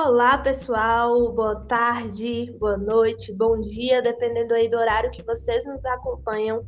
Olá, pessoal. Boa tarde, boa noite, bom dia, dependendo aí do horário que vocês nos acompanham.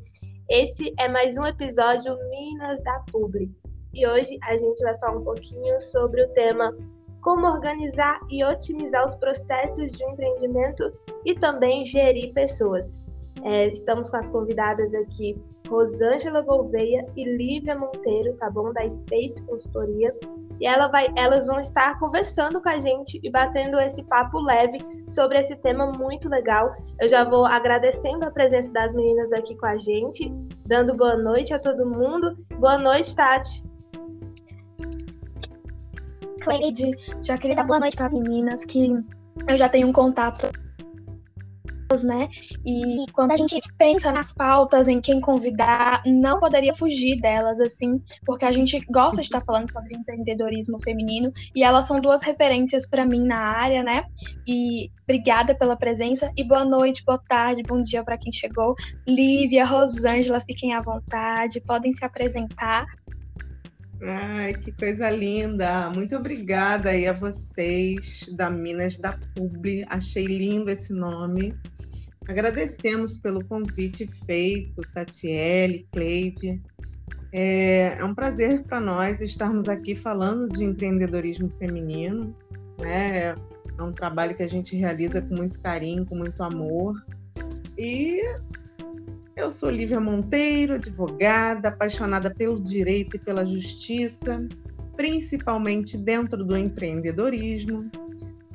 Esse é mais um episódio Minas da Publi. E hoje a gente vai falar um pouquinho sobre o tema como organizar e otimizar os processos de empreendimento e também gerir pessoas. É, estamos com as convidadas aqui, Rosângela Gouveia e Lívia Monteiro, tá bom? Da Space Consultoria. E ela vai, elas vão estar conversando com a gente e batendo esse papo leve sobre esse tema muito legal. Eu já vou agradecendo a presença das meninas aqui com a gente, dando boa noite a todo mundo. Boa noite, Tati. Cleide, já queria dar boa noite para as meninas que eu já tenho um contato né? E quando a gente pensa nas pautas, em quem convidar, não poderia fugir delas, assim, porque a gente gosta de estar falando sobre empreendedorismo feminino e elas são duas referências para mim na área, né? E obrigada pela presença e boa noite, boa tarde, bom dia para quem chegou. Lívia, Rosângela, fiquem à vontade, podem se apresentar. Ai, que coisa linda! Muito obrigada aí a vocês da Minas da Publi. Achei lindo esse nome. Agradecemos pelo convite feito, Tatiele, Cleide. É, é um prazer para nós estarmos aqui falando de empreendedorismo feminino. Né? É um trabalho que a gente realiza com muito carinho, com muito amor. E eu sou Lívia Monteiro, advogada, apaixonada pelo direito e pela justiça, principalmente dentro do empreendedorismo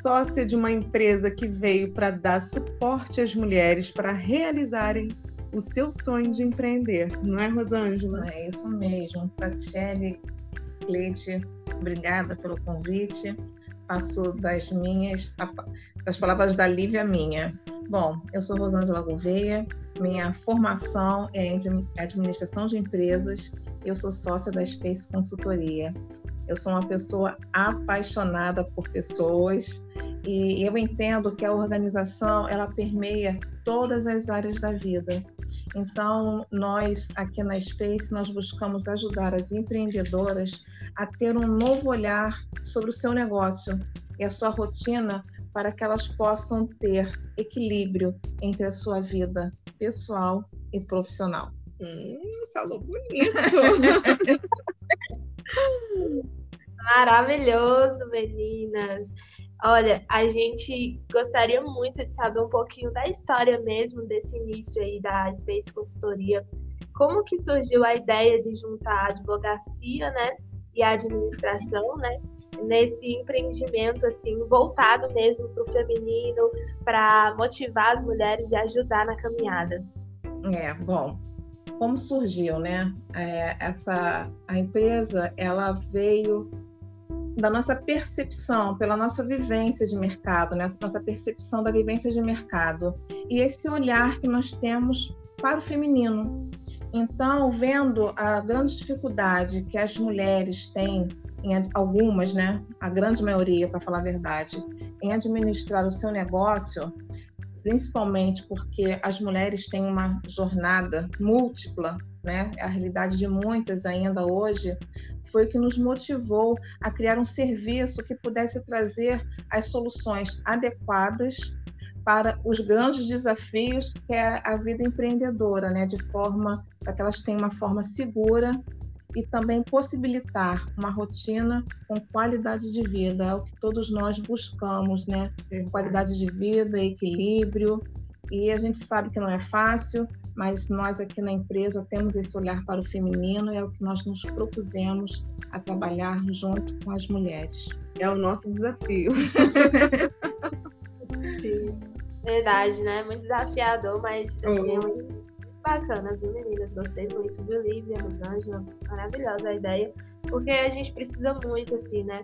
sócia de uma empresa que veio para dar suporte às mulheres para realizarem o seu sonho de empreender, não é, Rosângela? É isso mesmo. Tatiele, Cleide, obrigada pelo convite. Passo das minhas, das palavras da Lívia minha. Bom, eu sou Rosângela Gouveia, minha formação é em administração de empresas, eu sou sócia da Space Consultoria. Eu sou uma pessoa apaixonada por pessoas e eu entendo que a organização ela permeia todas as áreas da vida. Então, nós aqui na Space nós buscamos ajudar as empreendedoras a ter um novo olhar sobre o seu negócio e a sua rotina para que elas possam ter equilíbrio entre a sua vida pessoal e profissional. Hum, falou bonito. Maravilhoso, meninas. Olha, a gente gostaria muito de saber um pouquinho da história mesmo desse início aí da Space Consultoria. Como que surgiu a ideia de juntar a advocacia, né, e a administração, né, nesse empreendimento assim voltado mesmo para o feminino, para motivar as mulheres e ajudar na caminhada. É, bom, como surgiu, né? É, essa a empresa ela veio da nossa percepção, pela nossa vivência de mercado, né? nossa percepção da vivência de mercado e esse olhar que nós temos para o feminino. Então, vendo a grande dificuldade que as mulheres têm, em algumas, né, a grande maioria, para falar a verdade, em administrar o seu negócio, principalmente porque as mulheres têm uma jornada múltipla, né? A realidade de muitas ainda hoje foi o que nos motivou a criar um serviço que pudesse trazer as soluções adequadas para os grandes desafios que é a vida empreendedora, né? De forma para que elas tenham uma forma segura e também possibilitar uma rotina com qualidade de vida, é o que todos nós buscamos, né? Qualidade de vida, equilíbrio, e a gente sabe que não é fácil, mas nós aqui na empresa temos esse olhar para o feminino e é o que nós nos propusemos a trabalhar junto com as mulheres. É o nosso desafio. Sim, verdade, né? Muito desafiador, mas assim, oh bacana, viu, meninas? Gostei muito, viu, Lívia, Rosângela? Maravilhosa a ideia, porque a gente precisa muito, assim, né?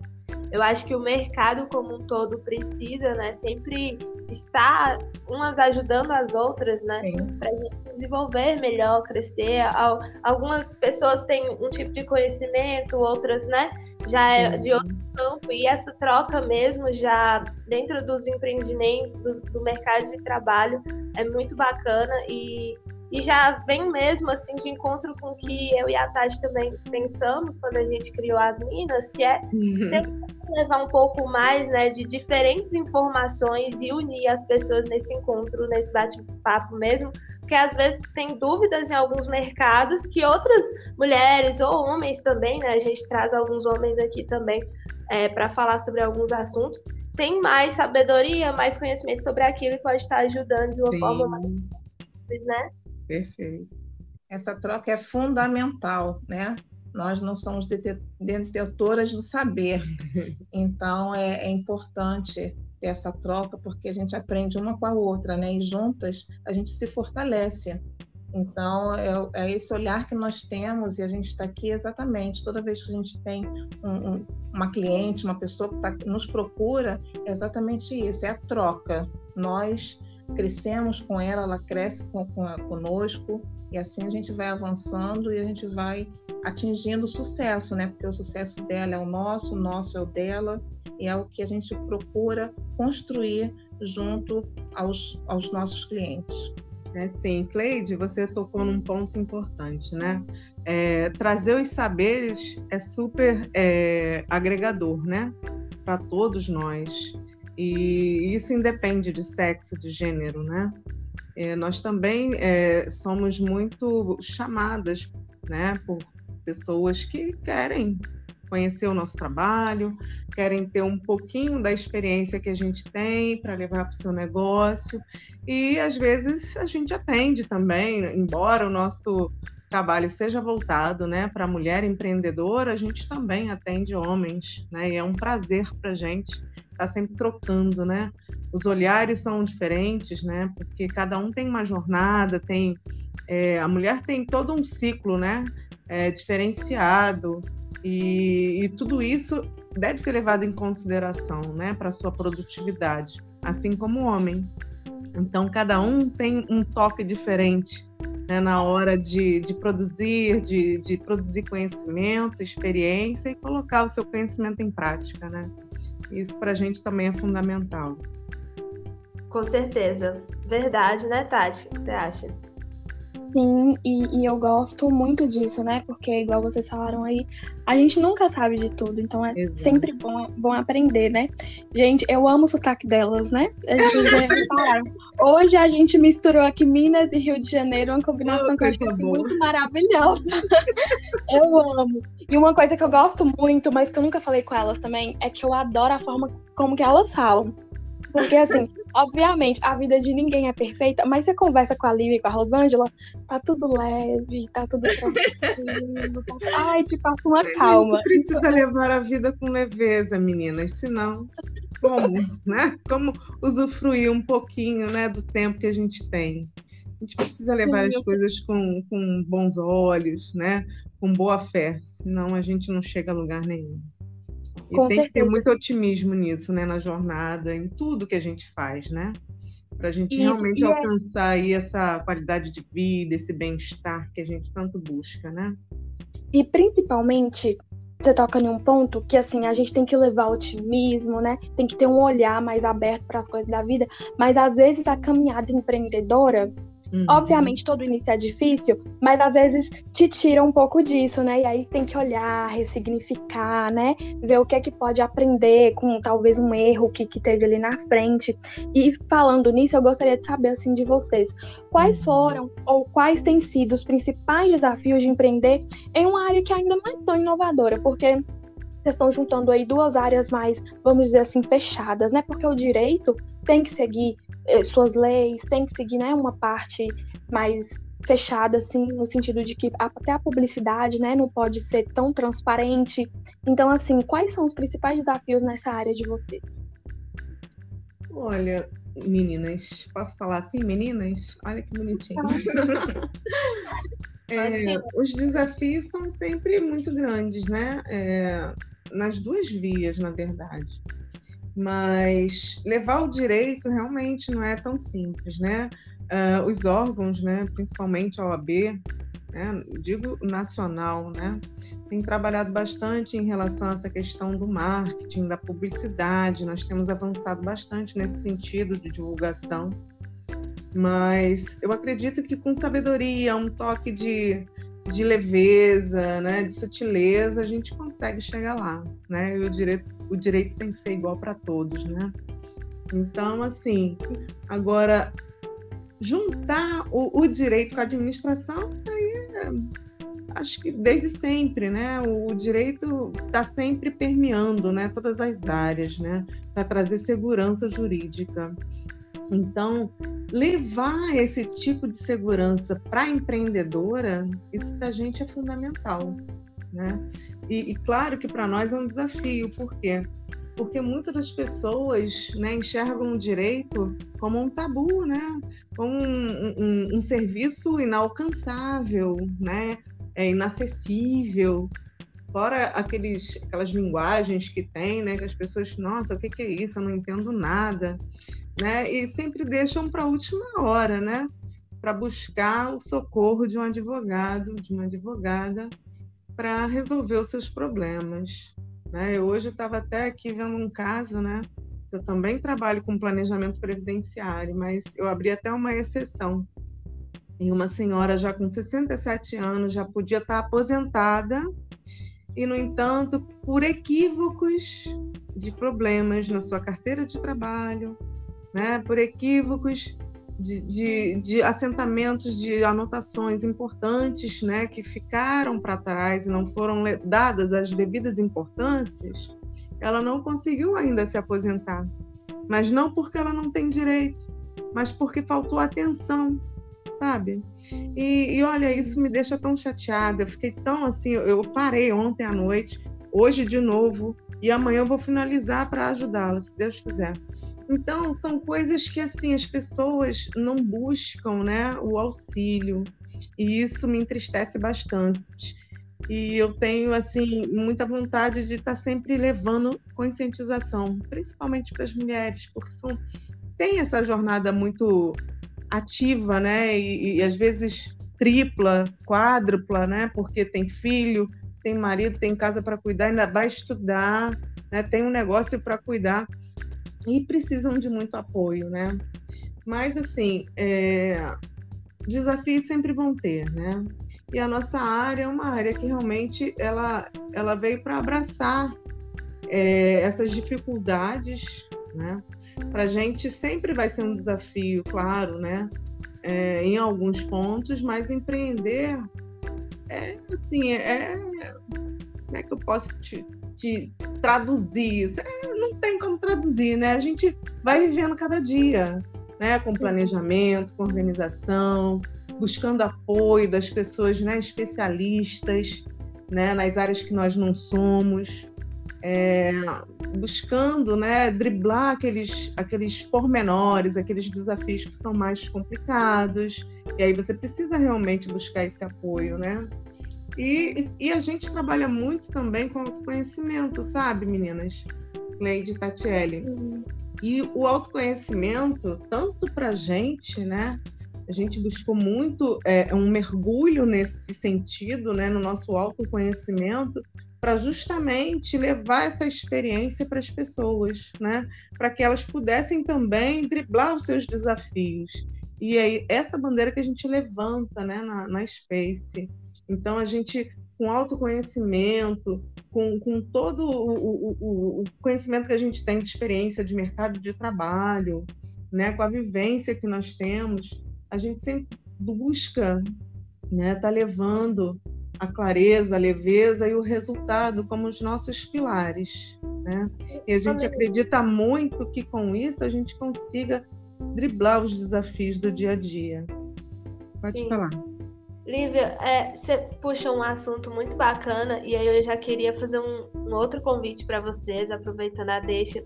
Eu acho que o mercado como um todo precisa, né? Sempre estar umas ajudando as outras, né? Para a gente desenvolver melhor, crescer. Algumas pessoas têm um tipo de conhecimento, outras, né? Já é de outro campo. E essa troca mesmo, já dentro dos empreendimentos, do, do mercado de trabalho, é muito bacana. E e já vem mesmo assim de encontro com o que eu e a Tati também pensamos quando a gente criou as Minas, que é uhum. levar um pouco mais né, de diferentes informações e unir as pessoas nesse encontro, nesse bate-papo mesmo, porque às vezes tem dúvidas em alguns mercados que outras mulheres ou homens também, né? A gente traz alguns homens aqui também é, para falar sobre alguns assuntos, tem mais sabedoria, mais conhecimento sobre aquilo e pode estar ajudando de uma Sim. forma mais simples, né? Perfeito. Essa troca é fundamental, né? Nós não somos detetoras do saber, então é, é importante ter essa troca porque a gente aprende uma com a outra, né? E juntas a gente se fortalece. Então, é, é, esse olhar que nós temos e a gente está aqui exatamente. Toda vez que a gente tem um, um, uma cliente, uma pessoa que tá, nos procura, é exatamente isso: é a troca. Nós crescemos com ela, ela cresce com, com, conosco, e assim a gente vai avançando e a gente vai atingindo o sucesso, né? Porque o sucesso dela é o nosso, o nosso é o dela, e é o que a gente procura construir junto aos, aos nossos clientes. É, sim, Cleide, você tocou num ponto importante, né? É, trazer os saberes é super é, agregador, né? Para todos nós. E isso independe de sexo, de gênero, né? É, nós também é, somos muito chamadas, né? Por pessoas que querem conhecer o nosso trabalho, querem ter um pouquinho da experiência que a gente tem para levar para o seu negócio. E às vezes a gente atende também, embora o nosso trabalho seja voltado né, para a mulher empreendedora, a gente também atende homens, né? E é um prazer para a gente estar tá sempre trocando, né? Os olhares são diferentes, né? Porque cada um tem uma jornada, tem é, a mulher tem todo um ciclo, né? É, diferenciado. E, e tudo isso deve ser levado em consideração né, para sua produtividade, assim como o homem. Então, cada um tem um toque diferente né, na hora de, de produzir, de, de, produzir conhecimento, experiência e colocar o seu conhecimento em prática. Né? Isso para a gente também é fundamental. Com certeza. Verdade, né, Tati? O que você acha? Sim, e, e, eu gosto muito disso, né? Porque, igual vocês falaram aí, a gente nunca sabe de tudo, então é Exato. sempre bom, bom aprender, né? Gente, eu amo o sotaque delas, né? Vocês já repararam. Hoje a gente misturou aqui Minas e Rio de Janeiro, uma combinação oh, que eu achei muito maravilhosa. eu amo. E uma coisa que eu gosto muito, mas que eu nunca falei com elas também, é que eu adoro a forma como que elas falam. Porque, assim, obviamente, a vida de ninguém é perfeita, mas você conversa com a Lívia e com a Rosângela, tá tudo leve, tá tudo tranquilo. Tá... Ai, te passa uma calma. Você precisa levar a vida com leveza, meninas, senão como, né? Como usufruir um pouquinho, né, do tempo que a gente tem. A gente precisa levar as coisas com, com bons olhos, né? Com boa fé, senão a gente não chega a lugar nenhum. E Com tem certeza. que ter muito otimismo nisso, né? Na jornada, em tudo que a gente faz, né? Para a gente Isso, realmente é alcançar aí essa qualidade de vida, esse bem-estar que a gente tanto busca, né? E principalmente, você toca em um ponto que assim, a gente tem que levar otimismo, né? Tem que ter um olhar mais aberto para as coisas da vida, mas às vezes a caminhada empreendedora Uhum. Obviamente, todo início é difícil, mas às vezes te tira um pouco disso, né? E aí tem que olhar, ressignificar, né? Ver o que é que pode aprender com talvez um erro que, que teve ali na frente. E falando nisso, eu gostaria de saber, assim, de vocês, quais uhum. foram ou quais têm sido os principais desafios de empreender em uma área que ainda não é tão inovadora? Porque vocês estão juntando aí duas áreas mais, vamos dizer assim, fechadas, né? Porque o direito tem que seguir suas leis, tem que seguir né, uma parte mais fechada, assim, no sentido de que até a publicidade, né, não pode ser tão transparente. Então, assim, quais são os principais desafios nessa área de vocês? Olha, meninas, posso falar assim, meninas? Olha que bonitinho. é, os desafios são sempre muito grandes, né? É, nas duas vias, na verdade mas levar o direito realmente não é tão simples, né? Uh, os órgãos, né, principalmente a OAB, né, digo nacional, né, tem trabalhado bastante em relação a essa questão do marketing, da publicidade. Nós temos avançado bastante nesse sentido de divulgação. Mas eu acredito que com sabedoria, um toque de, de leveza, né, de sutileza, a gente consegue chegar lá, né? E o direito, o direito tem que ser igual para todos, né? Então, assim, agora juntar o, o direito com a administração, isso aí é, acho que desde sempre, né? O, o direito está sempre permeando, né? Todas as áreas, né? Para trazer segurança jurídica. Então, levar esse tipo de segurança para a empreendedora, isso para a gente é fundamental. Né? E, e claro que para nós é um desafio, por quê? Porque muitas das pessoas né, enxergam o direito como um tabu, né? como um, um, um serviço inalcançável, né? é inacessível. Fora aqueles, aquelas linguagens que tem, né? que as pessoas, nossa, o que, que é isso? Eu não entendo nada né? E sempre deixam para a última hora, né? Para buscar o socorro de um advogado, de uma advogada, para resolver os seus problemas. Né? Eu hoje estava até aqui vendo um caso, né? Eu também trabalho com planejamento previdenciário, mas eu abri até uma exceção. E uma senhora já com 67 anos já podia estar aposentada e, no entanto, por equívocos de problemas na sua carteira de trabalho, né, por equívocos de, de, assentamentos de anotações importantes né, que ficaram para trás e não foram dadas as devidas importâncias, ela não conseguiu ainda se aposentar. Mas não porque ela não tem direito, mas porque faltou atenção, sabe? E, e olha, isso me deixa tão chateada. Eu fiquei tão assim. Eu parei ontem à noite, hoje de novo, e amanhã eu vou finalizar para ajudá-la, se Deus quiser. Então, são coisas que assim as pessoas não buscam, né, o auxílio. E isso me entristece bastante. E eu tenho assim muita vontade de estar sempre levando conscientização, principalmente para as mulheres, porque são tem essa jornada muito ativa, né? E, e às vezes tripla, quádrupla, né? Porque tem filho, tem marido, tem casa para cuidar, ainda vai estudar, né? Tem um negócio para cuidar e precisam de muito apoio, né? Mas, assim, é... desafios sempre vão ter, né? E a nossa área é uma área que realmente ela, ela veio para abraçar é, essas dificuldades, né? Para a gente sempre vai ser um desafio, claro, né? É, em alguns pontos, mas empreender é assim, é, como é que eu posso te, te traduzir não tem como traduzir, né? A gente vai vivendo cada dia, né? Com planejamento, com organização, buscando apoio das pessoas, né? Especialistas, né? Nas áreas que nós não somos, é, buscando, né? Driblar aqueles, aqueles pormenores, aqueles desafios que são mais complicados. E aí você precisa realmente buscar esse apoio, né? E, e a gente trabalha muito também com autoconhecimento, sabe, meninas? Cleide Tatiele. Uhum. E o autoconhecimento, tanto para a gente, né? A gente buscou muito é, um mergulho nesse sentido, né, no nosso autoconhecimento, para justamente levar essa experiência para as pessoas, né, para que elas pudessem também driblar os seus desafios. E aí, essa bandeira que a gente levanta né, na, na Space. Então, a gente, com autoconhecimento, com, com todo o, o, o, conhecimento que a gente tem de experiência de mercado de trabalho, né, com a vivência que nós temos, a gente sempre busca né, tá levando a clareza, a leveza e o resultado como os nossos pilares. Né? E a gente acredita muito que com isso a gente consiga driblar os desafios do dia a dia. Pode Sim. falar. Lívia, é, você puxa um assunto muito bacana e aí eu já queria fazer um, um outro convite para vocês, aproveitando a deixa.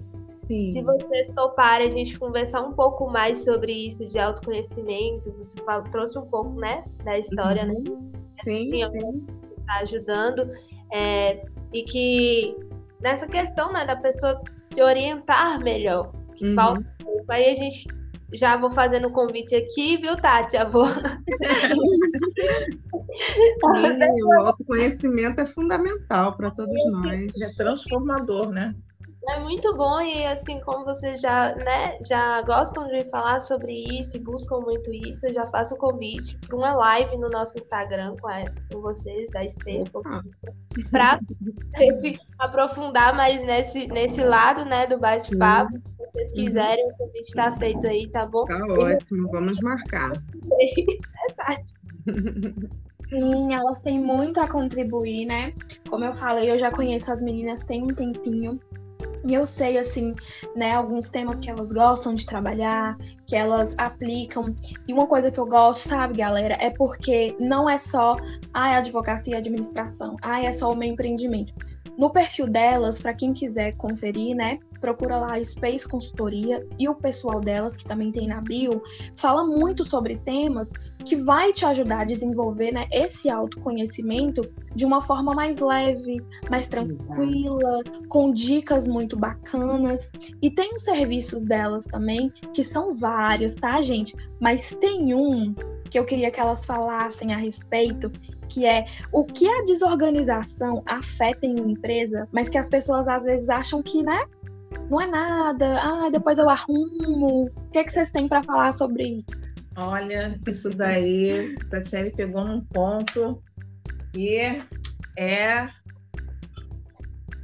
Sim. Se vocês toparem a gente conversar um pouco mais sobre isso de autoconhecimento, você falou, trouxe um pouco, né, da história, né? uhum. né? Sim, sim. Você está ajudando é, e que nessa questão, né, da pessoa se orientar melhor, que uhum. falta um pouco. Aí a gente já vou fazendo o convite aqui, viu, Tati? Já vou. Sim, o autoconhecimento é fundamental para todos nós. É transformador, né? É muito bom e assim como vocês já, né, já gostam de falar sobre isso e buscam muito isso, eu já faço o convite para uma live no nosso Instagram com, a, com vocês da Space para aprofundar mais nesse, nesse lado, né, do bate-papo. Se vocês uhum. quiserem, o convite está feito aí, tá bom? Tá ótimo, vamos marcar. É Sim, elas têm muito a contribuir, né? Como eu falei, eu já conheço as meninas tem um tempinho. E eu sei, assim, né, alguns temas que elas gostam de trabalhar, que elas aplicam. E uma coisa que eu gosto, sabe, galera, é porque não é só ah, advocacia e administração, ah, é só o meu empreendimento. No perfil delas, para quem quiser conferir, né, procura lá a Space Consultoria e o pessoal delas, que também tem na bio, fala muito sobre temas que vai te ajudar a desenvolver né, esse autoconhecimento de uma forma mais leve, mais tranquila, com dicas muito bacanas. E tem os serviços delas também, que são vários, tá, gente? Mas tem um que eu queria que elas falassem a respeito, que é o que a desorganização afeta em uma empresa, mas que as pessoas às vezes acham que, né, não é nada, ah, depois eu arrumo. O que, é que vocês têm para falar sobre isso? Olha, isso daí, Tatiane pegou num ponto que é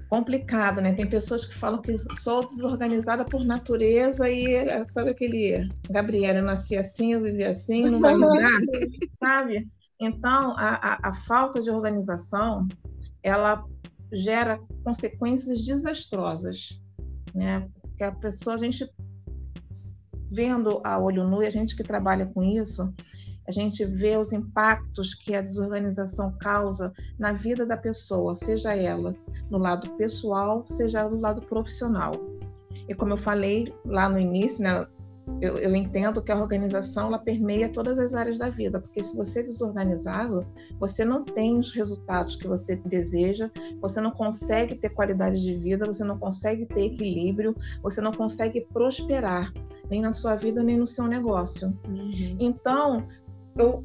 complicado, né? Tem pessoas que falam que sou desorganizada por natureza e sabe aquele Gabriela, eu nasci assim, eu vivi assim, não vai mudar, sabe? Então, a, a, a falta de organização, ela gera consequências desastrosas né? Porque a pessoa, a gente vendo a olho nu, e a gente que trabalha com isso, a gente vê os impactos que a desorganização causa na vida da pessoa, seja ela no lado pessoal, seja no lado profissional. E como eu falei lá no início, né, eu, eu, entendo que a organização ela permeia todas as áreas da vida, porque se você é desorganizado, você não tem os resultados que você deseja, você não consegue ter qualidade de vida, você não consegue ter equilíbrio, você não consegue prosperar, nem na sua vida, nem no seu negócio. Uhum. Então, eu,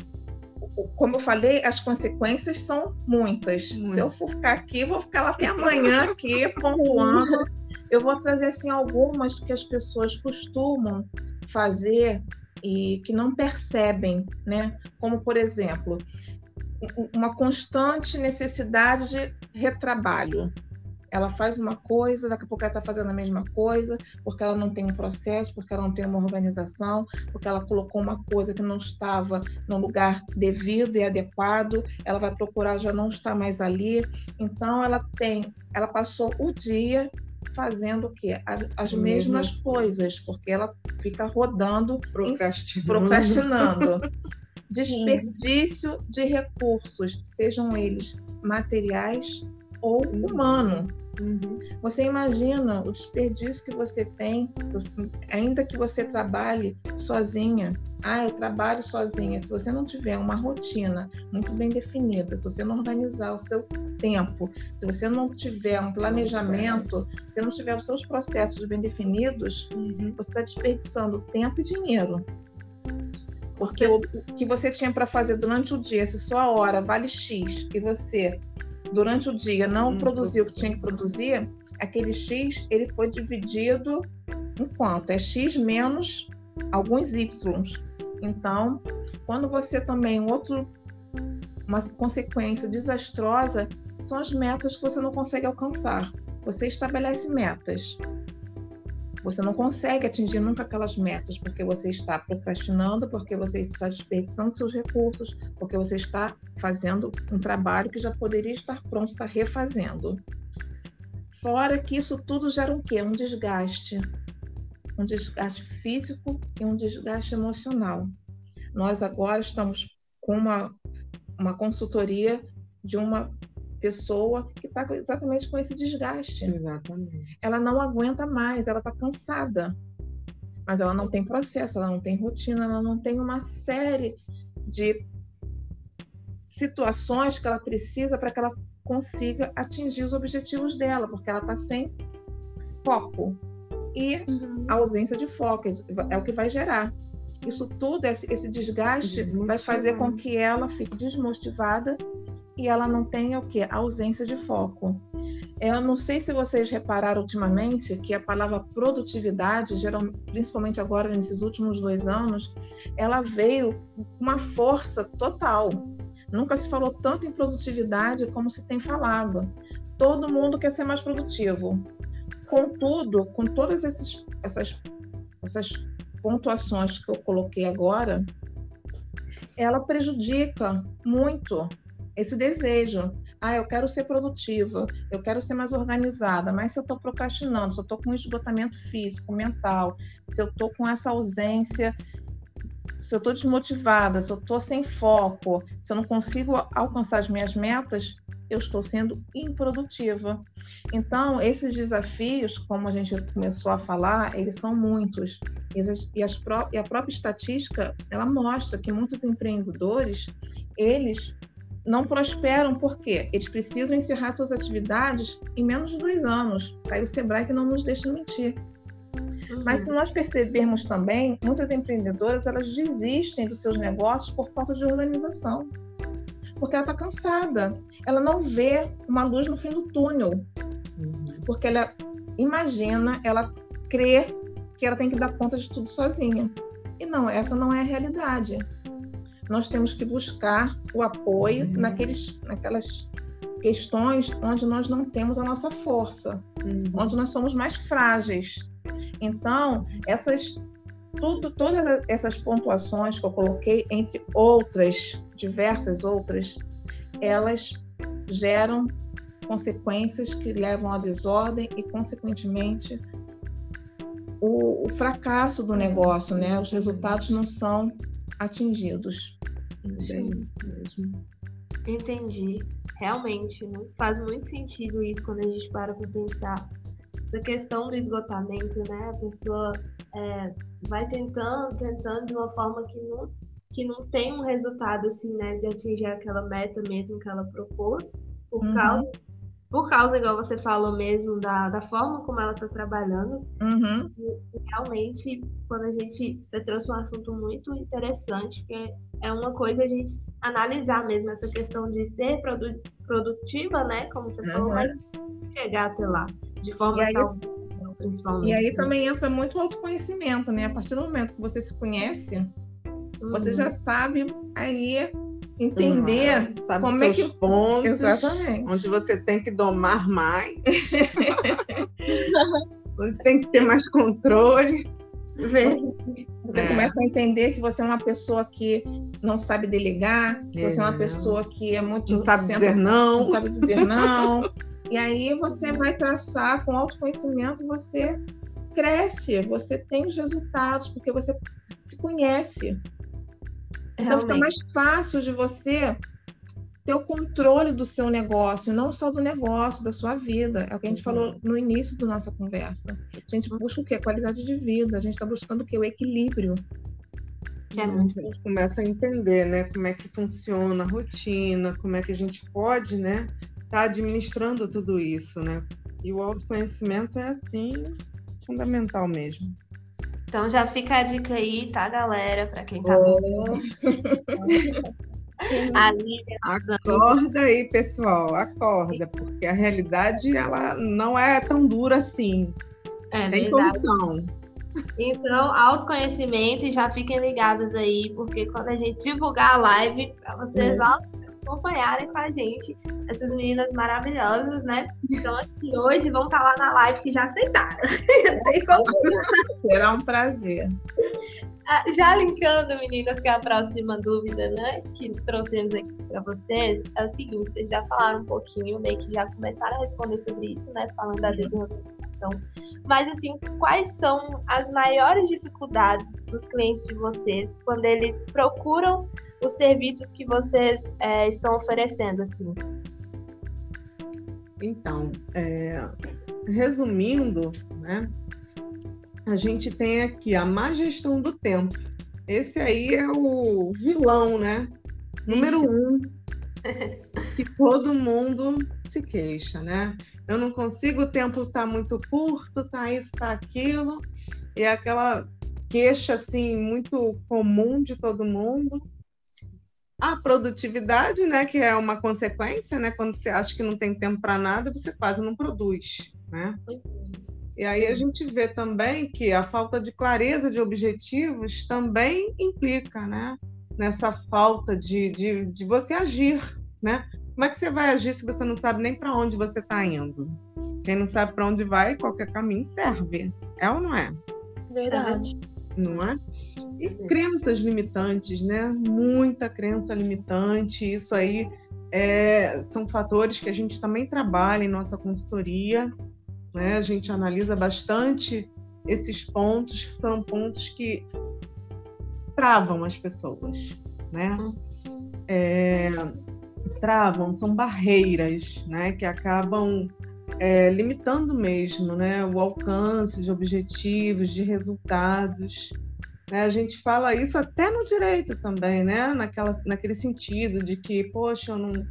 como eu falei, as consequências são muitas. Muito. Se eu for ficar aqui, vou ficar lá até amanhã aqui pontuando. Eu vou trazer assim algumas que as pessoas costumam fazer e que não percebem, né? Como por exemplo, uma constante necessidade de retrabalho. Ela faz uma coisa, daqui a pouco ela está fazendo a mesma coisa, porque ela não tem um processo, porque ela não tem uma organização, porque ela colocou uma coisa que não estava no lugar devido e adequado, ela vai procurar, já não está mais ali. Então, ela tem, ela passou o dia fazendo o quê? As, uhum. mesmas coisas, porque ela fica rodando, procrastinando. procrastinando. Desperdício de recursos, sejam eles materiais ou uhum. humano. Uhum. Você imagina o desperdício que você tem, ainda que você trabalhe sozinha. Ah, eu trabalho sozinha. Se você não tiver uma rotina muito bem definida, se você não organizar o seu tempo, se você não tiver um planejamento, se você não tiver os seus processos bem definidos, uhum. você está desperdiçando tempo e dinheiro. Porque o que você tinha para fazer durante o dia, se sua hora vale X e você durante o dia não hum, produziu o que tinha que produzir, aquele X ele foi dividido em quanto? É X menos alguns Y. Então, quando você também outro uma consequência desastrosa são as metas que você não consegue alcançar. Você estabelece metas. Você não consegue atingir nunca aquelas metas porque você está procrastinando, porque você está desperdiçando seus recursos, porque você está fazendo um trabalho que já poderia estar pronto, está refazendo. Fora que isso tudo gera um quê? Um desgaste. Um desgaste físico e um desgaste emocional. Nós agora estamos com uma, uma consultoria de uma pessoa que está exatamente com esse desgaste. Exatamente. Ela não aguenta mais, ela está cansada. Mas ela não tem processo, ela não tem rotina, ela não tem uma série de situações que ela precisa para que ela consiga atingir os objetivos dela, porque ela está sem foco. E uhum. a ausência de foco é o que vai gerar. Isso tudo, esse, esse desgaste, vai fazer com que ela fique desmotivada e ela não tenha o que? Ausência de foco. Eu não sei se vocês repararam ultimamente que a palavra produtividade, principalmente agora nesses últimos dois anos, ela veio com uma força total. Nunca se falou tanto em produtividade como se tem falado. Todo mundo quer ser mais produtivo. Contudo, com todas esses, essas, essas pontuações que eu coloquei agora, ela prejudica muito esse desejo. Ah, eu quero ser produtiva, eu quero ser mais organizada, mas se eu estou procrastinando, se eu estou com esgotamento físico, mental, se eu estou com essa ausência, se eu estou desmotivada, se eu estou sem foco, se eu não consigo alcançar as minhas metas, eu estou sendo improdutiva. Então, esses desafios, como a gente começou a falar, eles são muitos. E, as, e a própria estatística, ela mostra que muitos empreendedores, eles não prosperam porque eles precisam encerrar suas atividades em menos de dois anos. Aí o Sebrae que não nos deixa mentir. Uhum. Mas se nós percebermos também, muitas empreendedoras elas desistem dos seus negócios por falta de organização, porque ela está cansada, ela não vê uma luz no fim do túnel, uhum. porque ela imagina, ela crê que ela tem que dar conta de tudo sozinha. E não, essa não é a realidade nós temos que buscar o apoio uhum. naqueles, naquelas questões onde nós não temos a nossa força, uhum. onde nós somos mais frágeis. Então, essas tudo, todas essas pontuações que eu coloquei, entre outras, diversas outras, elas geram consequências que levam à desordem e, consequentemente, o, o fracasso do negócio, né? Os resultados não são atingidos. Sim. mesmo. Entendi. Realmente, né? faz muito sentido isso quando a gente para para pensar. Essa questão do esgotamento, né? A pessoa é, vai tentando, tentando de uma forma que não, que não tem um resultado assim, né? De atingir aquela meta mesmo que ela propôs, por uhum. causa por causa, igual você falou mesmo, da, da forma como ela está trabalhando. Uhum. realmente, quando a gente. Você trouxe um assunto muito interessante, que é uma coisa a gente analisar mesmo essa questão de ser produ produtiva, né? Como você uhum. falou, mas chegar até lá, de forma aí, saudável, principalmente. E aí também entra muito o autoconhecimento, né? A partir do momento que você se conhece, uhum. você já sabe aí entender sabe como é que pontos, exatamente. onde você tem que domar mais. Onde tem que ter mais controle. Você, você é. começa a entender se você é uma pessoa que não sabe delegar se é. você é uma pessoa que é muito não sabe dizer não. não sabe dizer não. E aí você vai traçar com autoconhecimento você cresce você tem os resultados porque você se conhece então fica mais fácil de você ter o controle do seu negócio, não só do negócio, da sua vida. É o que a gente uhum. falou no início da nossa conversa. A gente busca o quê? Qualidade de vida. A gente está buscando o quê? O equilíbrio. É muito... A gente começa a entender, né, como é que funciona a rotina, como é que a gente pode, né, estar tá administrando tudo isso, né? E o autoconhecimento é assim fundamental mesmo. Então já fica a dica aí, tá, galera? Para quem tá oh. Acorda aí, pessoal, acorda, porque a realidade ela não é tão dura assim. É, Tem verdade. solução. Então, autoconhecimento e já fiquem ligados aí, porque quando a gente divulgar a live, para vocês, é acompanharem com a gente essas meninas maravilhosas, né? Então, assim, hoje vão estar lá na live que já aceitaram. Será um prazer. Ah, já linkando, meninas, que é a próxima dúvida, né, que trouxemos aqui para vocês, é o seguinte: vocês já falaram um pouquinho, meio que já começaram a responder sobre isso, né, falando da desorganização. Mas, assim, quais são as maiores dificuldades dos clientes de vocês quando eles procuram os serviços que vocês é, estão oferecendo, assim? Então, é, resumindo, né, a gente tem aqui a má gestão do tempo. Esse aí é o vilão, né? Número um, que todo mundo se queixa, né? Eu não consigo, o tempo está muito curto, tá isso, tá aquilo, e é aquela queixa assim muito comum de todo mundo. A produtividade, né, que é uma consequência, né, quando você acha que não tem tempo para nada, você quase não produz, né? E aí a gente vê também que a falta de clareza de objetivos também implica, né, nessa falta de, de, de você agir, né? Como é que você vai agir se você não sabe nem para onde você está indo? Quem não sabe para onde vai, qualquer caminho serve. É ou não é? Verdade. Não é? E crenças limitantes, né? Muita crença limitante. Isso aí é, são fatores que a gente também trabalha em nossa consultoria. Né? A gente analisa bastante esses pontos, que são pontos que travam as pessoas, né? É, travam, são barreiras, né? Que acabam é, limitando mesmo, né? O alcance de objetivos, de resultados. Né? A gente fala isso até no direito também, né? Naquela, naquele sentido de que, poxa, eu não,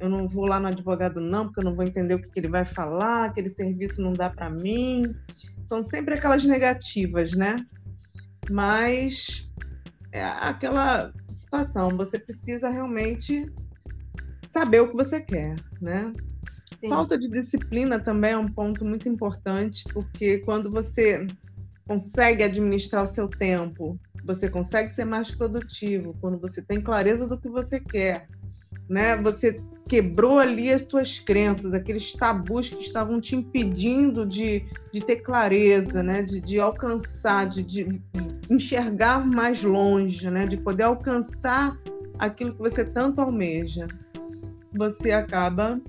eu não vou lá no advogado não, porque eu não vou entender o que, que ele vai falar, aquele serviço não dá para mim. São sempre aquelas negativas, né? Mas é aquela situação, você precisa realmente saber o que você quer, né? Falta de disciplina também é um ponto muito importante, porque quando você consegue administrar o seu tempo, você consegue ser mais produtivo, quando você tem clareza do que você quer, né? Você quebrou ali as suas crenças, aqueles tabus que estavam te impedindo de, de ter clareza, né? De, de alcançar, de, de enxergar mais longe, né? De poder alcançar aquilo que você tanto almeja. Você acaba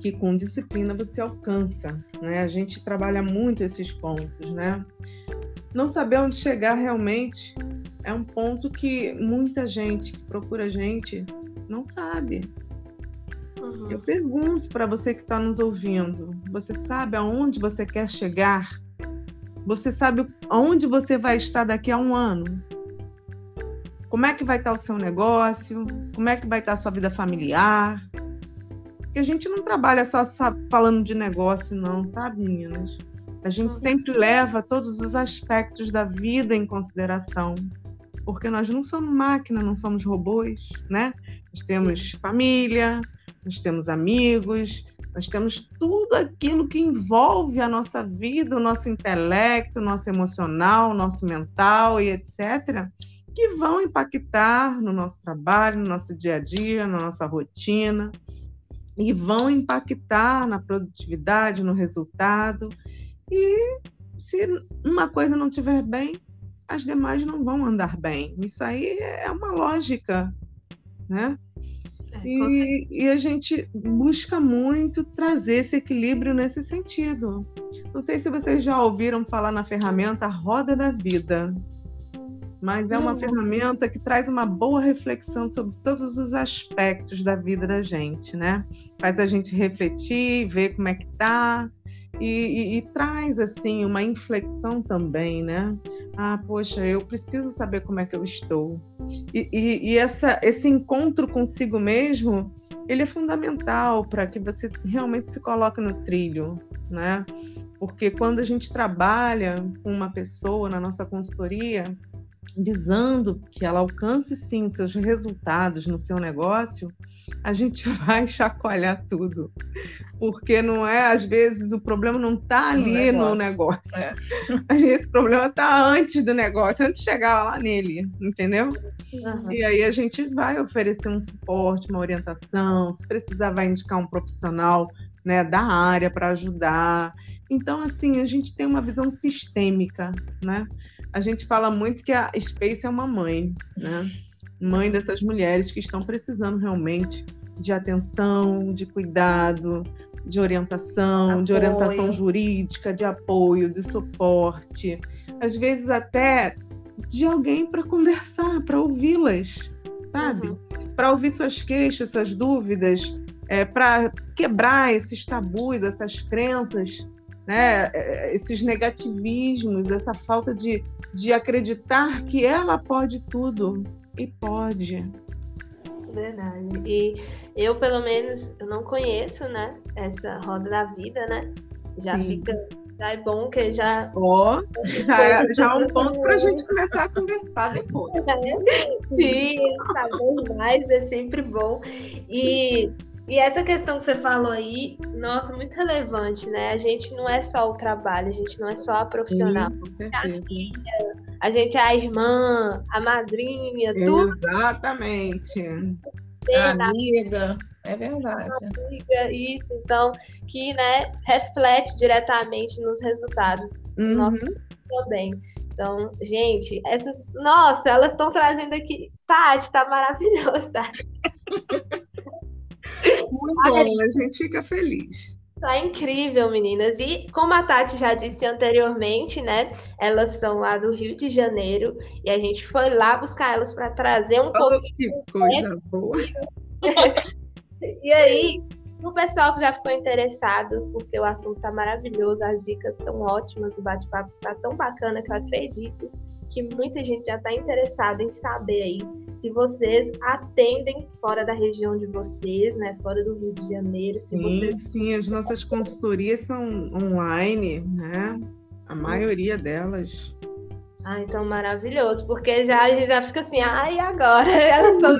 que com disciplina você alcança, né? A gente trabalha muito esses pontos, né? Não saber onde chegar realmente é um ponto que muita gente que procura a gente não sabe. Uhum. Eu pergunto para você que está nos ouvindo: você sabe aonde você quer chegar? Você sabe aonde você vai estar daqui a um ano? Como é que vai estar o seu negócio? Como é que vai estar a sua vida familiar? Porque a gente não trabalha só falando de negócio, não, sabe, meninas? A gente sempre leva todos os aspectos da vida em consideração, porque nós não somos máquina, não somos robôs, né? Nós temos família, nós temos amigos, nós temos tudo aquilo que envolve a nossa vida, o nosso intelecto, o nosso emocional, o nosso mental e etc., que vão impactar no nosso trabalho, no nosso dia a dia, na nossa rotina e vão impactar na produtividade, no resultado. E se uma coisa não estiver bem, as demais não vão andar bem. Isso aí é uma lógica, né? É, e, e, a gente busca muito trazer esse equilíbrio nesse sentido. Não sei se vocês já ouviram falar na ferramenta Roda da Vida mas é uma uhum. ferramenta que traz uma boa reflexão sobre todos os aspectos da vida da gente, né? Faz a gente refletir, ver como é que tá e, e, e traz assim uma inflexão também, né? Ah, poxa, eu preciso saber como é que eu estou. E, e essa, esse encontro consigo mesmo, ele é fundamental para que você realmente se coloque no trilho, né? Porque quando a gente trabalha com uma pessoa na nossa consultoria, visando que ela alcance sim os seus resultados no seu negócio, a gente vai chacoalhar tudo. Porque não é, às vezes, o problema não está ali no negócio. No negócio. É. Às vezes esse problema está antes do negócio, antes de chegar lá nele, entendeu? Uhum. E aí a gente vai oferecer um suporte, uma orientação, se precisar, vai indicar um profissional né, da área para ajudar. Então, assim, a gente tem uma visão sistêmica, né? A gente fala muito que a Space é uma mãe, né? Mãe dessas mulheres que estão precisando realmente de atenção, de cuidado, de orientação, apoio. de orientação jurídica, de apoio, de suporte, às vezes até de alguém para conversar, para ouvi-las, sabe? Uhum. Para ouvir suas queixas, suas dúvidas, é, para quebrar esses tabus, essas crenças, né? É, esses negativismos, essa falta de de acreditar que ela pode tudo e pode. Verdade. E eu, pelo menos, eu não conheço, né? Essa roda da vida, né? Já Sim. fica. Já é bom que já. Ó, oh, já, é, já é um ponto para a gente começar a conversar depois. Sim, saber mais é sempre bom. E, e essa questão que você falou aí, nossa, muito relevante, né? A gente não é só o trabalho, a gente não é só a profissional. Sim, a filha, a gente é a irmã, a madrinha, tudo. Exatamente. amiga, é verdade. Amiga, isso, então, que né, reflete diretamente nos resultados uhum. do nosso também. Então, gente, essas. Nossa, elas estão trazendo aqui. Tati, tá maravilhoso, tá? Muito bom, a gente fica feliz. Tá incrível, meninas. E como a Tati já disse anteriormente, né? Elas são lá do Rio de Janeiro e a gente foi lá buscar elas para trazer um pouco. Que coisa boa. e aí, o pessoal que já ficou interessado, porque o assunto tá maravilhoso, as dicas estão ótimas, o bate-papo tá tão bacana que eu acredito que muita gente já está interessada em saber aí se vocês atendem fora da região de vocês, né? Fora do Rio de Janeiro. Sim, vocês... sim, as nossas consultorias são online, né? A maioria delas. Ah, então maravilhoso, porque já a gente já fica assim, ai, ah, agora? Elas são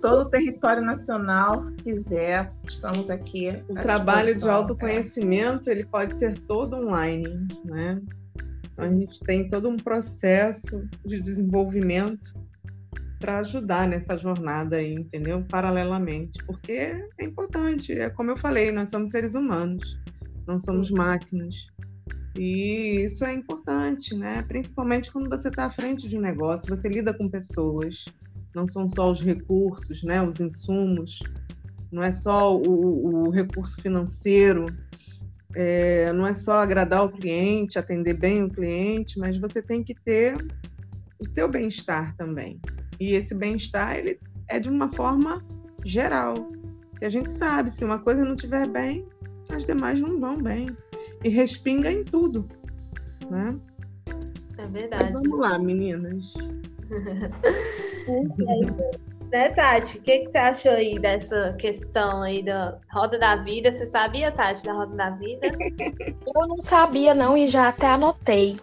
todo o território nacional, se quiser, estamos aqui. O trabalho de autoconhecimento, é. ele pode ser todo online, né? Então, a gente tem todo um processo de desenvolvimento para ajudar nessa jornada aí, entendeu? Paralelamente, porque é importante, é como eu falei, nós somos seres humanos, não somos máquinas. E isso é importante, né? Principalmente quando você está à frente de um negócio, você lida com pessoas, não são só os recursos, né, os insumos, não é só o, o recurso financeiro, é, não é só agradar o cliente, atender bem o cliente, mas você tem que ter o seu bem-estar também. E esse bem-estar ele é de uma forma geral. Que a gente sabe, se uma coisa não estiver bem, as demais não vão bem. E respinga em tudo, né? É verdade. Mas vamos lá, meninas. né, Tati? O que, que você achou aí dessa questão aí da roda da vida? Você sabia, Tati, da roda da vida? Eu não sabia, não, e já até anotei.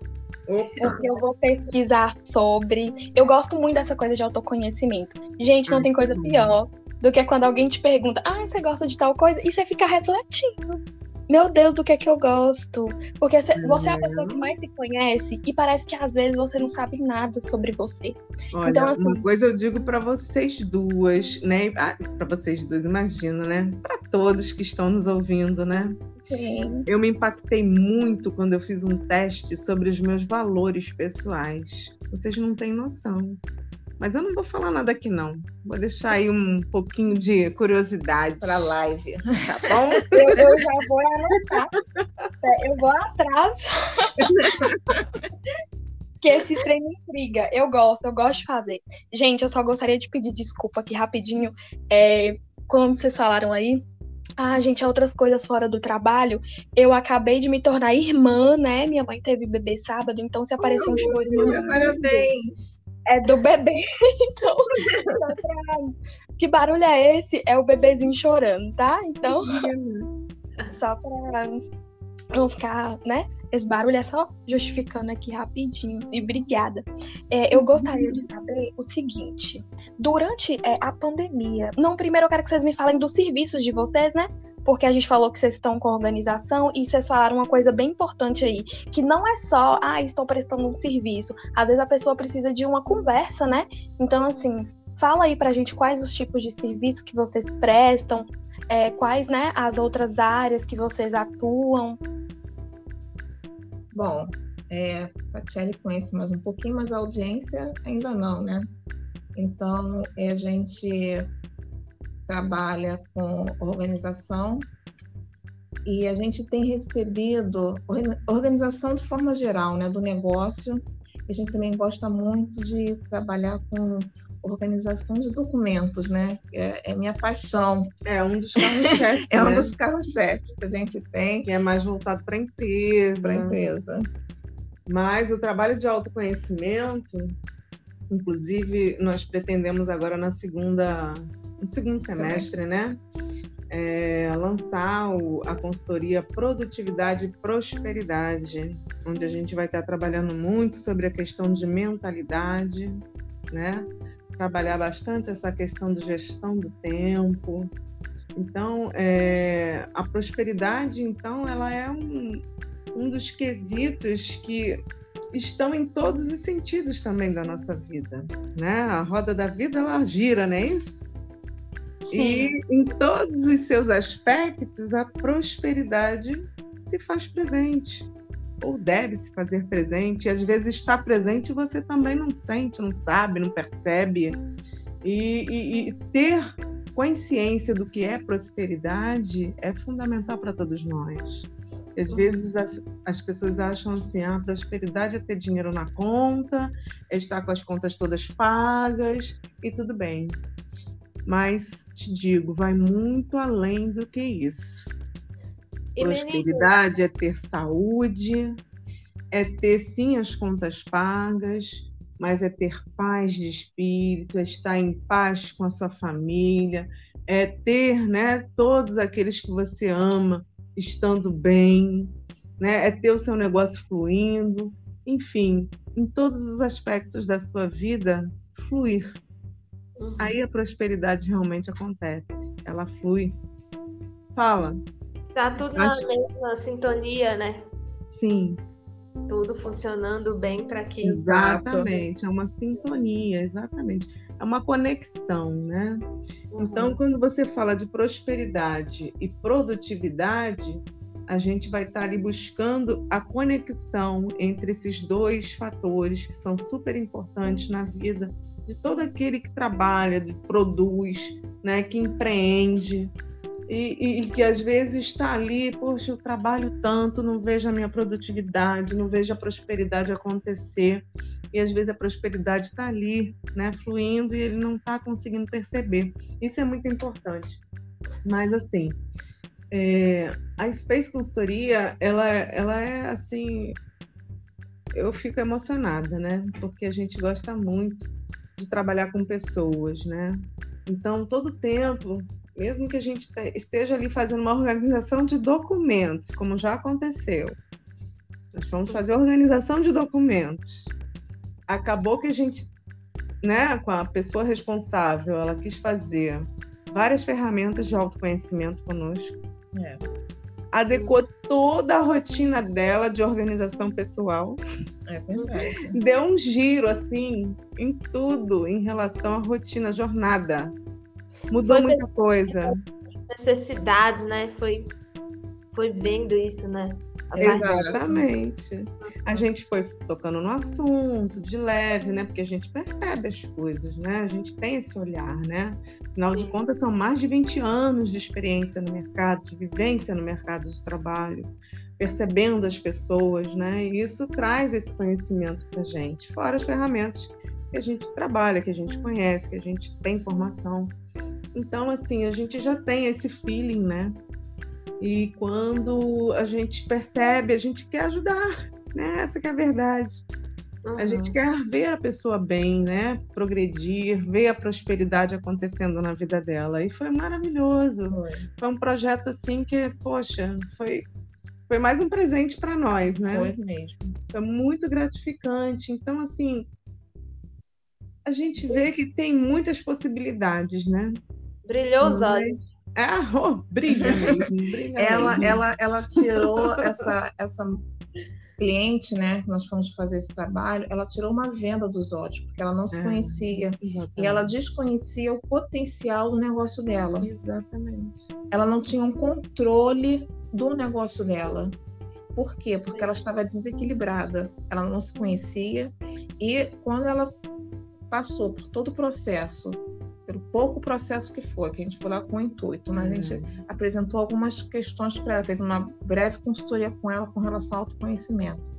Porque eu vou pesquisar sobre. Eu gosto muito dessa coisa de autoconhecimento. Gente, não tem coisa pior do que quando alguém te pergunta: Ah, você gosta de tal coisa? E você fica refletindo meu Deus, do que é que eu gosto? Porque você é a pessoa que mais se conhece e parece que às vezes você não sabe nada sobre você. Olha, então, assim... uma coisa eu digo para vocês duas, né? Ah, para vocês duas, imagina, né? Para todos que estão nos ouvindo, né? Sim. Eu me impactei muito quando eu fiz um teste sobre os meus valores pessoais. Vocês não têm noção. Mas eu não vou falar nada aqui, não. Vou deixar aí um pouquinho de curiosidade. Para a live, tá bom? eu, eu, já vou anotar. É, eu vou atrás. que esse trem me intriga. Eu gosto, eu gosto de fazer. Gente, eu só gostaria de pedir desculpa aqui rapidinho. É, como vocês falaram aí, ah, gente, outras coisas fora do trabalho. Eu acabei de me tornar irmã, né? Minha mãe teve bebê sábado, então se aparecer um chorinho. Parabéns! É do bebê. Então, que barulho é esse? É o bebezinho chorando, tá? Então, só pra não ficar, né? Esse barulho é só justificando aqui rapidinho. E obrigada. É, eu gostaria de saber o seguinte: durante é, a pandemia, não, primeiro eu quero que vocês me falem dos serviços de vocês, né? Porque a gente falou que vocês estão com organização e vocês falaram uma coisa bem importante aí, que não é só, ah, estou prestando um serviço. Às vezes a pessoa precisa de uma conversa, né? Então, assim, fala aí pra gente quais os tipos de serviço que vocês prestam, é, quais, né, as outras áreas que vocês atuam. Bom, é, a Tchelle conhece mais um pouquinho, mas a audiência ainda não, né? Então, é, a gente trabalha com organização e a gente tem recebido organização de forma geral, né, do negócio. A gente também gosta muito de trabalhar com organização de documentos, né? É, é minha paixão. É um dos carros-chefes. é um né? dos carros-chefes que a gente tem. Que é mais voltado para a empresa. Para a empresa. Mas o trabalho de autoconhecimento, inclusive, nós pretendemos agora na segunda no segundo semestre, né? É, lançar o, a consultoria Produtividade e Prosperidade, onde a gente vai estar trabalhando muito sobre a questão de mentalidade, né? Trabalhar bastante essa questão de gestão do tempo. Então, é, a prosperidade, então, ela é um, um dos quesitos que estão em todos os sentidos também da nossa vida, né? A roda da vida ela gira, não é isso? Sim. E em todos os seus aspectos a prosperidade se faz presente ou deve se fazer presente. E às vezes está presente e você também não sente, não sabe, não percebe. E, e, e ter consciência do que é prosperidade é fundamental para todos nós. Às vezes as, as, pessoas acham assim, a ah, prosperidade é ter dinheiro na conta, é estar com as contas todas pagas e tudo bem. Mas te digo, vai muito além do que isso. E prosperidade menino? é ter saúde, é ter sim as contas pagas, mas é ter paz de espírito, é estar em paz com a sua família, é ter, né, todos aqueles que você ama estando bem, né? É ter o seu negócio fluindo, enfim, em todos os aspectos da sua vida, fluir. Uhum. Aí a prosperidade realmente acontece, ela flui. Fala. Está tudo Acho... na mesma sintonia, né? Sim. Tudo funcionando bem para que. Exatamente, é uma sintonia, exatamente é uma conexão, né? Uhum. Então, quando você fala de prosperidade e produtividade, a gente vai estar ali buscando a conexão entre esses dois fatores que são super importantes na vida de todo aquele que trabalha, que produz, né, que empreende, e, e, que às vezes está ali, poxa, eu trabalho tanto, não vejo a minha produtividade, não vejo a prosperidade acontecer e às vezes a prosperidade está ali, né, fluindo e ele não está conseguindo perceber. Isso é muito importante. Mas assim, é, a Space Consultoria, ela, ela é assim, eu fico emocionada, né, porque a gente gosta muito de trabalhar com pessoas, né. Então, todo tempo, mesmo que a gente esteja ali fazendo uma organização de documentos, como já aconteceu, nós vamos fazer organização de documentos acabou que a gente, né, com a pessoa responsável, ela quis fazer várias ferramentas de autoconhecimento conosco. É. Adequou toda a rotina dela de organização pessoal. É verdade. Deu um giro, assim, em tudo em relação à rotina, jornada. Mudou foi muita coisa. Necessidades, né? Foi, foi vendo isso, né? Exatamente. A gente foi tocando no assunto, de leve, né? Porque a gente percebe as coisas, né? A gente tem esse olhar, né? Afinal de contas, são mais de 20 anos de experiência no mercado, de vivência no mercado de trabalho, percebendo as pessoas, né? E isso traz esse conhecimento para a gente, fora as ferramentas que a gente trabalha, que a gente conhece, que a gente tem informação. Então, assim, a gente já tem esse feeling, né? E quando a gente percebe, a gente quer ajudar, né? Essa é a verdade. Uhum. A gente quer ver a pessoa bem, né? Progredir, ver a prosperidade acontecendo na vida dela. E foi maravilhoso. Foi, foi um projeto assim que, poxa, foi foi mais um presente para nós, né? Foi mesmo. Foi muito gratificante. Então, assim, a gente vê que tem muitas possibilidades, né? Brilhou os olhos. Ah, oh, brilha mesmo, brilha ela, mesmo. ela, ela tirou essa, essa cliente, né, nós fomos fazer esse trabalho, ela tirou uma venda dos olhos, porque ela não se é, conhecia. Exatamente. E ela desconhecia o potencial do negócio dela. Exatamente. Ela não tinha um controle do negócio dela. Por quê? Porque ela estava desequilibrada, ela não se conhecia. E quando ela passou por todo o processo pelo pouco processo que foi, que a gente foi lá com o intuito, mas uhum. a gente uhum. apresentou algumas questões para ela, fez uma breve consultoria com ela com relação ao autoconhecimento.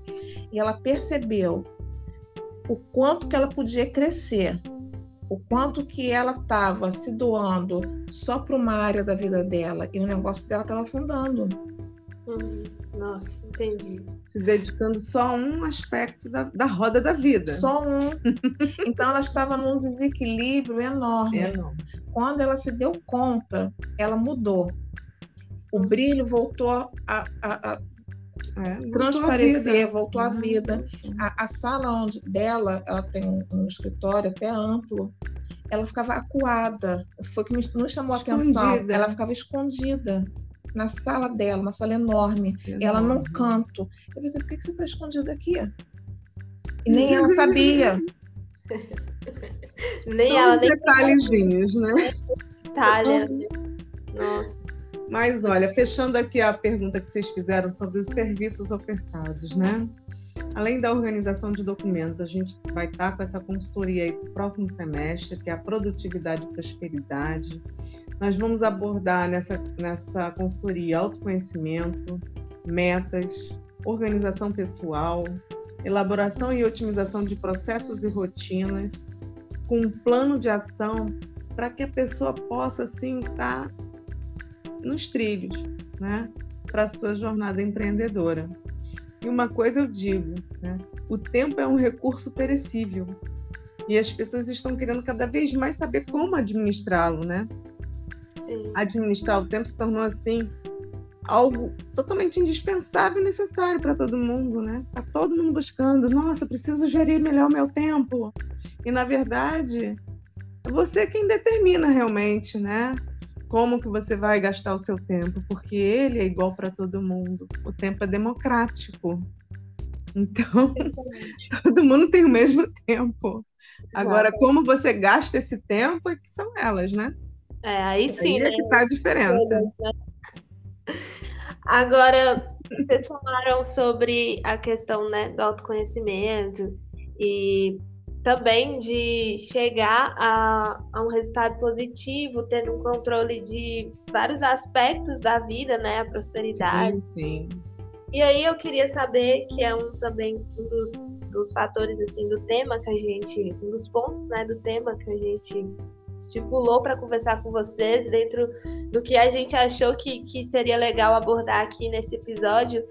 E ela percebeu o quanto que ela podia crescer, o quanto que ela estava se doando só para uma área da vida dela e o negócio dela estava afundando. Uhum. Nossa, entendi. Se dedicando só a um aspecto da, da roda da vida. Só um. então ela estava num desequilíbrio enorme. enorme. Quando ela se deu conta, ela mudou. O brilho voltou a, a, a é, transparecer, voltou à vida. Uhum. A, a, sala onde dela, ela tem um, um, escritório até amplo, ela ficava acuada. Foi que me, nos chamou a atenção. Ela ficava escondida na sala dela, uma sala enorme, enorme. ela num canto. Eu disse, por que você está escondida aqui? E nem ela sabia. nem ela nem detalhezinhos, né? Itália. Nossa. Mas olha, fechando aqui a pergunta que vocês fizeram sobre os serviços ofertados, né? Além da organização de documentos, a gente vai estar com essa consultoria aí para o próximo semestre, que é a produtividade e prosperidade. Nós vamos abordar nessa, nessa consultoria autoconhecimento, metas, organização pessoal, elaboração e otimização de processos e rotinas, com um plano de ação para que a pessoa possa, assim, estar tá nos trilhos, né? Para sua jornada empreendedora. E uma coisa eu digo, né? O tempo é um recurso perecível. E as pessoas estão querendo cada vez mais saber como administrá-lo, né? Sim. Administrar o tempo se tornou assim algo totalmente indispensável e necessário para todo mundo, né? Tá todo mundo buscando, nossa, preciso gerir melhor o meu tempo. E na verdade, é você quem determina realmente, né? como que você vai gastar o seu tempo, porque ele é igual para todo mundo. O tempo é democrático. Então, todo mundo tem o mesmo tempo. Agora, como você gasta esse tempo é que são elas, né? É, aí sim, aí é né? que tá a diferença. Agora, vocês falaram sobre a questão né, do autoconhecimento e também de chegar a, a, um resultado positivo, tendo um controle de vários aspectos da vida, né? A prosperidade. Sim, sim. E aí eu queria saber, que é um também um dos, dos fatores assim do tema que a gente, um dos pontos né, do tema que a gente estipulou para conversar com vocês, dentro do que a gente achou que, que seria legal abordar aqui nesse episódio,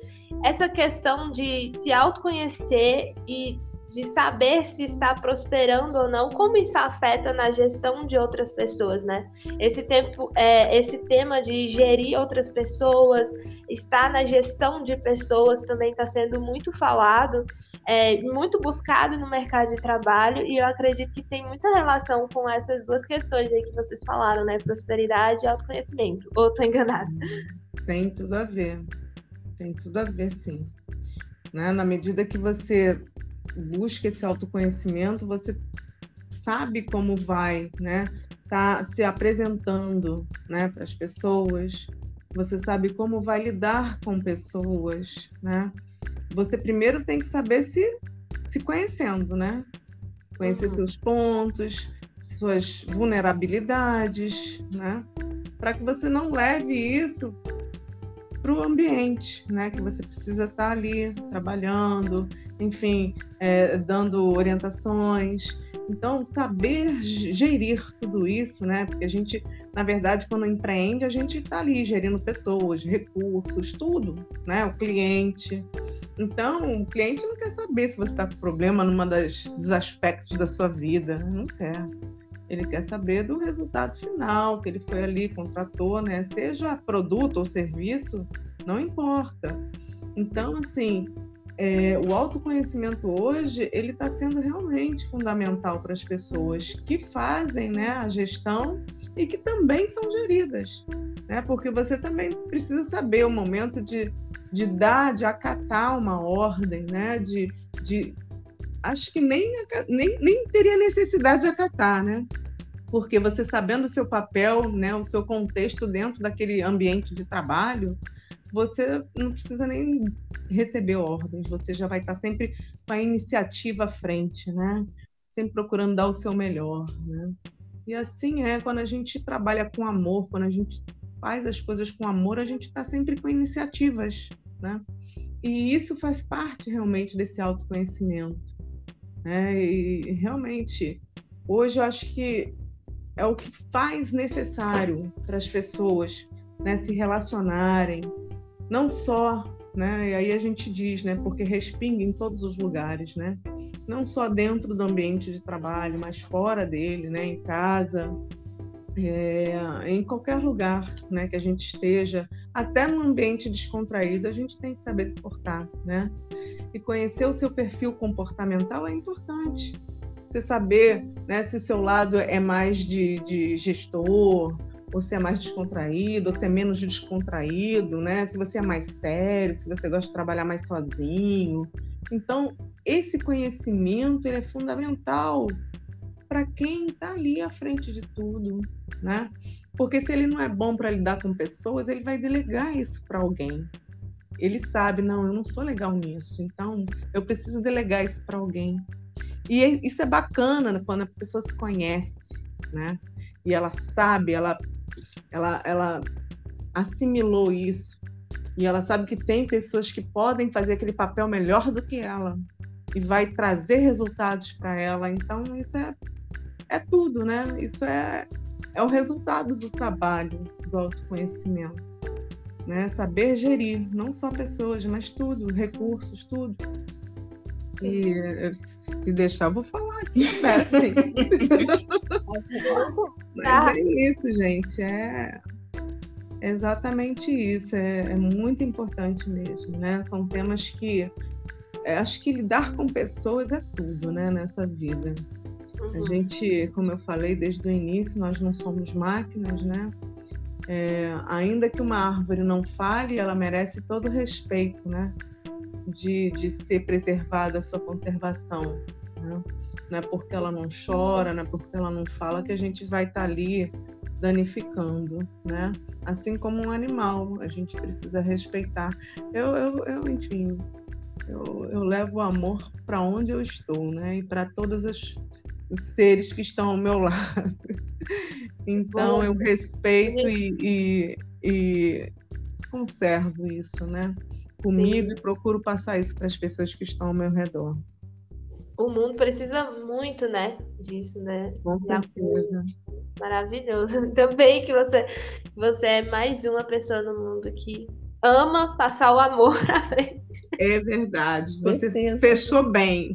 essa questão de se autoconhecer e de saber se está prosperando ou não, como isso afeta na gestão de outras pessoas, né? Esse tempo, é, esse tema de gerir outras pessoas, estar na gestão de pessoas também está sendo muito falado, é, muito buscado no mercado de trabalho e eu acredito que tem muita relação com essas duas questões aí que vocês falaram, né? Prosperidade e autoconhecimento. Ou estou enganada? Tem tudo a ver. Tem tudo a ver, sim. Né? Na medida que você busca esse autoconhecimento, você sabe como vai, né? Tá se apresentando, né, para as pessoas. Você sabe como vai lidar com pessoas, né? Você primeiro tem que saber se se conhecendo, né? Conhecer uhum. seus pontos, suas vulnerabilidades, né? Para que você não leve isso para o ambiente, né? Que você precisa estar tá ali trabalhando, enfim, é, dando orientações. Então, saber gerir tudo isso, né? Porque a gente, na verdade, quando empreende, a gente está ali gerindo pessoas, recursos, tudo, né? O cliente. Então, o cliente não quer saber se você está com problema numa das dos aspectos da sua vida, não quer. Ele quer saber do resultado final que ele foi ali contratou, né? Seja produto ou serviço, não importa. Então, assim, é, o autoconhecimento hoje ele está sendo realmente fundamental para as pessoas que fazem né, a gestão e que também são geridas, né? Porque você também precisa saber o momento de, de dar, de acatar uma ordem, né? De, de acho que nem, nem, nem teria necessidade de acatar, né? Porque você sabendo o seu papel, né, o seu contexto dentro daquele ambiente de trabalho, você não precisa nem receber ordens, você já vai estar sempre com a iniciativa à frente, né? Sempre procurando dar o seu melhor, né? E assim é, quando a gente trabalha com amor, quando a gente faz as coisas com amor, a gente está sempre com iniciativas, né? E isso faz parte realmente desse autoconhecimento. Né? E realmente, hoje eu acho que é o que faz necessário para as pessoas né, se relacionarem, não só, né, e aí a gente diz, né, porque respinga em todos os lugares, né, não só dentro do ambiente de trabalho, mas fora dele, né, em casa, é, em qualquer lugar né, que a gente esteja, até no ambiente descontraído, a gente tem que saber se portar, né? E conhecer o seu perfil comportamental é importante. Você saber né, se o seu lado é mais de, de gestor, se é mais descontraído, se é menos descontraído, né? Se você é mais sério, se você gosta de trabalhar mais sozinho. Então, esse conhecimento é fundamental para quem está ali à frente de tudo, né? Porque se ele não é bom para lidar com pessoas, ele vai delegar isso para alguém. Ele sabe, não, eu não sou legal nisso, então eu preciso delegar isso para alguém. E é, isso é bacana quando a pessoa se conhece, né? E ela sabe, ela, ela, ela assimilou isso. E ela sabe que tem pessoas que podem fazer aquele papel melhor do que ela e vai trazer resultados para ela. Então, isso é é tudo, né? Isso é, é o resultado do trabalho, do autoconhecimento. Né? Saber gerir, não só pessoas, mas tudo, recursos, tudo. E se deixar, vou falar aqui, assim. mas é isso, gente. É exatamente isso. É, é muito importante mesmo, né? São temas que é, acho que lidar com pessoas é tudo, né, nessa vida. Uhum. A gente, como eu falei desde o início, nós não somos máquinas, né? É, ainda que uma árvore não fale, ela merece todo o respeito, né? De, de ser preservada a sua conservação. Né? Não é porque ela não chora, não é porque ela não fala que a gente vai estar tá ali danificando, né? Assim como um animal, a gente precisa respeitar. Eu, eu, eu enfim, eu, eu levo o amor para onde eu estou, né? E para todas as os seres que estão ao meu lado. Então Bom, eu respeito e, e, e, conservo isso, né? Comigo sim. e procuro passar isso para as pessoas que estão ao meu redor. O mundo precisa muito, né? Disso, né? Com certeza. Maravilhoso. Também que você, você é mais uma pessoa no mundo que ama passar o amor à frente. É verdade. Você fechou bem.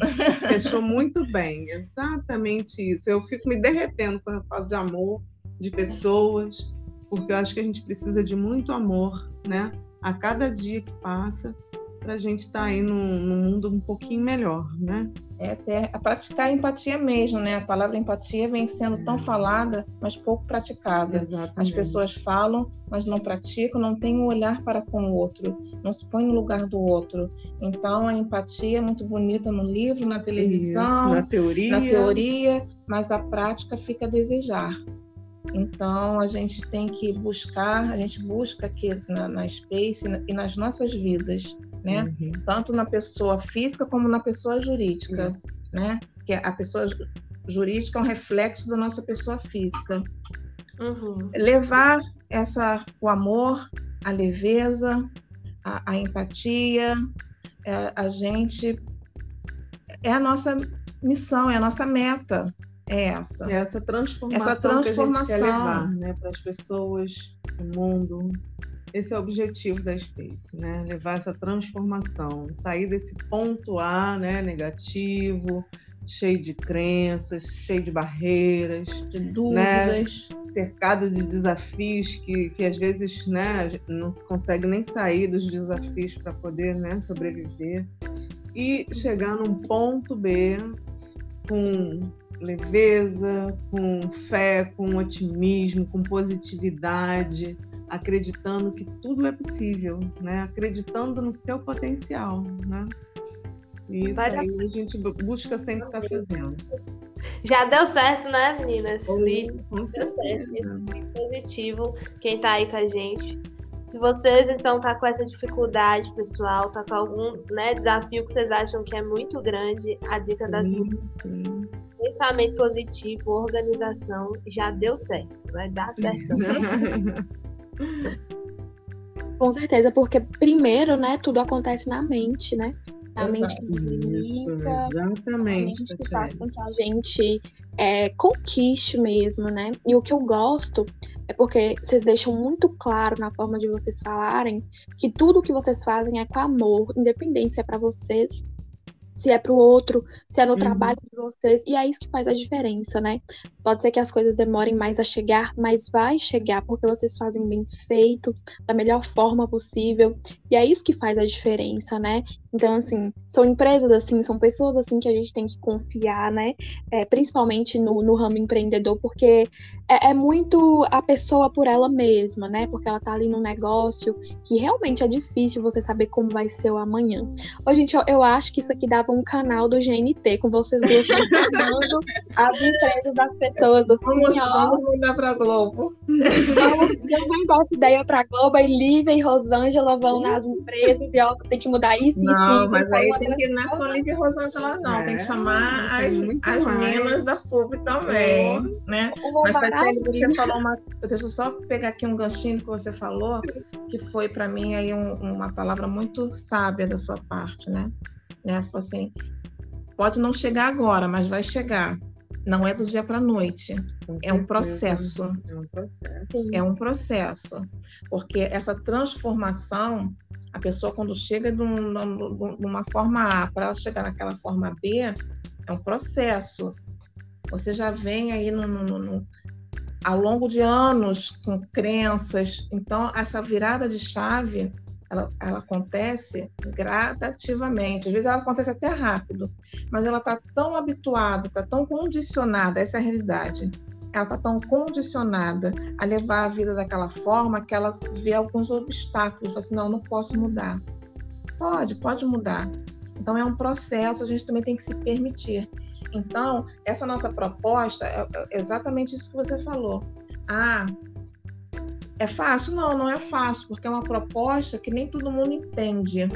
fechou muito bem. Exatamente isso. Eu fico me derretendo quando eu falo de amor, de pessoas, porque eu acho que a gente precisa de muito amor, né? A cada dia que passa, para a gente estar tá aí num, num, mundo um pouquinho melhor, né? É até a praticar a empatia mesmo, né? A palavra empatia vem sendo tão falada, mas pouco praticada. Exatamente. As pessoas falam, mas não praticam, não têm um olhar para com o outro, não se põe no lugar do outro. Então a empatia é muito bonita no livro, na televisão, Isso, na teoria, na teoria, mas a prática fica a desejar. Então a gente tem que buscar, a gente busca aqui na, na Space e nas nossas vidas né? Uhum. Tanto na pessoa física como na pessoa jurídica, Isso. né? Que a pessoa jurídica é um reflexo da nossa pessoa física. Uhum. Levar essa, o amor, a leveza, a, a empatia, é, a gente é a nossa missão, é a nossa meta, é essa. É essa transformação, essa transformação. que a gente quer levar, né, para as pessoas, para o mundo. Esse é o objetivo da Space, né? Levar essa transformação, sair desse ponto A, né, negativo, cheio de crenças, cheio de barreiras, de né? dúvidas, né? cercado de desafios que, que às vezes, né, não se consegue nem sair dos desafios para poder, né, sobreviver e chegar num ponto B com leveza, com fé, com otimismo, com positividade, acreditando que tudo é possível, né? Acreditando no seu potencial, né? E isso Vai aí a gente busca sempre estar tá fazendo. Já deu certo, né, meninas? Sim, deu certo. Isso é positivo. Quem tá aí com a gente. Se vocês, então, tá com essa dificuldade, pessoal, tá com algum né, desafio que vocês acham que é muito grande, a dica das sim, pensamento positivo, organização, já deu certo. Vai dar certo. Com certeza, porque primeiro, né, tudo acontece na mente, né? A mente que limita, exatamente, a que faz com que a gente é, conquiste mesmo, né? E o que eu gosto é porque vocês deixam muito claro na forma de vocês falarem que tudo que vocês fazem é com amor, independente se é para vocês se é para o outro, se é no uhum. trabalho de vocês, e é isso que faz a diferença, né? Pode ser que as coisas demorem mais a chegar, mas vai chegar porque vocês fazem bem feito, da melhor forma possível, e é isso que faz a diferença, né? Então, assim, são empresas assim, são pessoas assim que a gente tem que confiar, né? É, principalmente no, no ramo empreendedor, porque é, é, muito a pessoa por ela mesma, né? Porque ela tá ali num negócio que realmente é difícil você saber como vai ser o amanhã. Ô, gente, eu, eu acho que isso aqui dava um canal do GNT, com vocês duas as empresas das pessoas do Vamos, vamos mandar pra Globo. Vamos, vamos dar essa ideia pra Globo, e Lívia e Rosângela vão nas empresas e ó, tem que mudar isso. Não, mas aí tem que não é só Lívia e Rosângela, não. É, tem que chamar as, as meninas da FUB também, é. né? Mas, Tatiane, você falou uma. Deixa eu só pegar aqui um ganchinho que você falou, que foi para mim aí um, uma palavra muito sábia da sua parte, né? Né? Falou assim, pode não chegar agora, mas vai chegar. Não é do dia para a noite. É um processo. É um processo. É um processo. Porque essa transformação, a pessoa quando chega de, um, de uma forma A para ela chegar naquela forma B, é um processo. Você já vem aí no, no, no, ao longo de anos com crenças. Então, essa virada de chave ela, ela, acontece gradativamente. Às vezes ela acontece até rápido, mas ela está tão habituada, está tão condicionada, essa é a realidade. Ela está tão condicionada a levar a vida daquela forma que ela vê alguns obstáculos. Fala assim, não, não posso mudar. Pode, pode mudar. Então é um processo, a gente também tem que se permitir. Então, essa nossa proposta é, é exatamente isso que você falou. Ah, é fácil? Não, não é fácil, porque é uma proposta que nem todo mundo entende.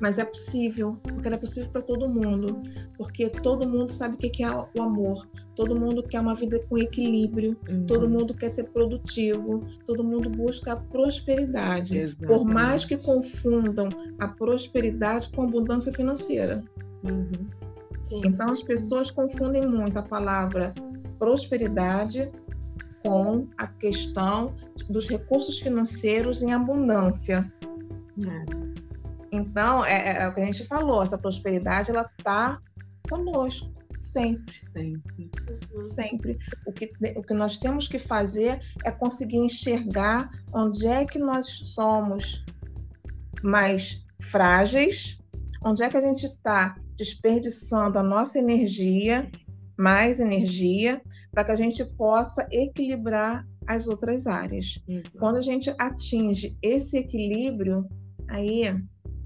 Mas é possível, porque é possível para todo mundo. Porque todo mundo sabe o que é o amor. Todo mundo quer uma vida com equilíbrio. Uhum. Todo mundo quer ser produtivo. Todo mundo busca a prosperidade. Exatamente. Por mais que confundam a prosperidade com a abundância financeira. Uhum. Então as pessoas confundem muito a palavra prosperidade com a questão dos recursos financeiros em abundância. É. Então, é, é, é, o que a gente falou, essa prosperidade ela está conosco sempre. Sempre. Uhum. Sempre. O que, o que nós temos que fazer é conseguir enxergar onde é que nós somos mais frágeis, onde é que a gente está desperdiçando a nossa energia, mais energia, para que a gente possa equilibrar as outras áreas. Quando a gente atinge esse equilíbrio, aí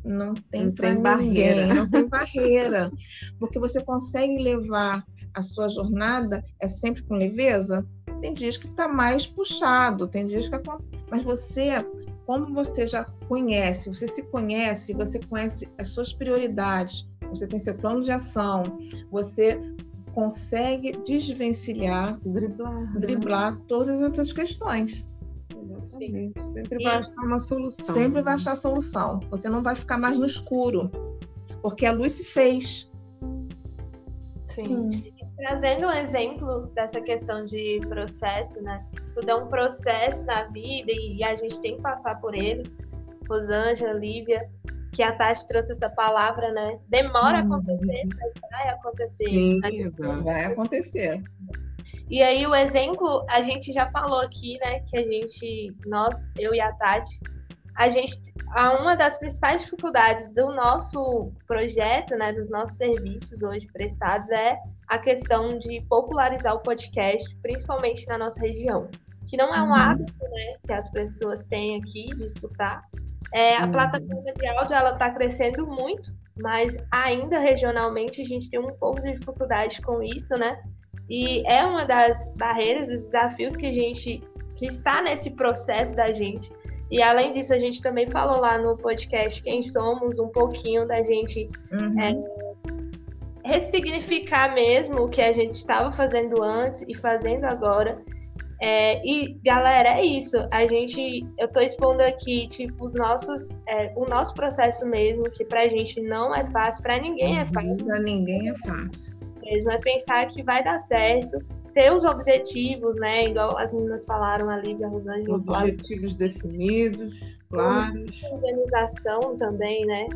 não tem, não tem barreira, não tem barreira, porque você consegue levar a sua jornada é sempre com leveza. Tem dias que está mais puxado, tem dias que mas você, como você já conhece, você se conhece, você conhece as suas prioridades, você tem seu plano de ação, você consegue desvencilhar, driblar, né? driblar todas essas questões. Exatamente. Sempre vai achar uma solução. Sempre vai achar solução. Você não vai ficar mais no escuro, porque a luz se fez. Sim. Hum. Trazendo um exemplo dessa questão de processo, né? Tudo é um processo na vida e a gente tem que passar por ele. Rosângela, Lívia, que a Tati trouxe essa palavra, né? Demora hum, a acontecer, mas vai acontecer. Sim, vai acontecer. E aí o exemplo, a gente já falou aqui, né, que a gente, nós, eu e a Tati, a gente, uma das principais dificuldades do nosso projeto, né, dos nossos serviços hoje prestados é a questão de popularizar o podcast, principalmente na nossa região, que não é um uhum. hábito, né, que as pessoas têm aqui de escutar, é, a uhum. plataforma de áudio ela está crescendo muito, mas ainda regionalmente a gente tem um pouco de dificuldade com isso, né? E é uma das barreiras, os desafios que a gente que está nesse processo da gente. E além disso, a gente também falou lá no podcast quem somos, um pouquinho da gente uhum. é, ressignificar mesmo o que a gente estava fazendo antes e fazendo agora. É, e galera, é isso. A gente, eu tô expondo aqui tipo os nossos, é, o nosso processo mesmo, que pra gente não é fácil, pra ninguém é fácil. Pra ninguém é fácil. Mesmo é pensar que vai dar certo, ter os objetivos, né? Igual as meninas falaram ali, a Rosângela Objetivos definidos, claros. Organização também, né?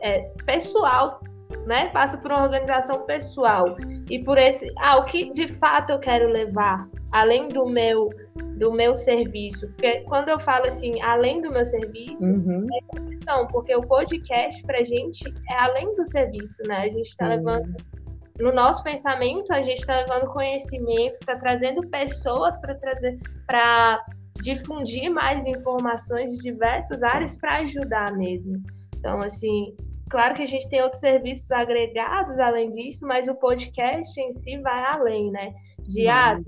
É, pessoal né? Passa por uma organização pessoal e por esse, ah, o que de fato eu quero levar além do meu do meu serviço. Porque quando eu falo assim, além do meu serviço, uhum. é essa questão, porque o podcast pra gente é além do serviço, né? A gente está levando no nosso pensamento, a gente está levando conhecimento, está trazendo pessoas para trazer para difundir mais informações de diversas áreas para ajudar mesmo. Então, assim, claro que a gente tem outros serviços agregados além disso, mas o podcast em si vai além, né? De ah,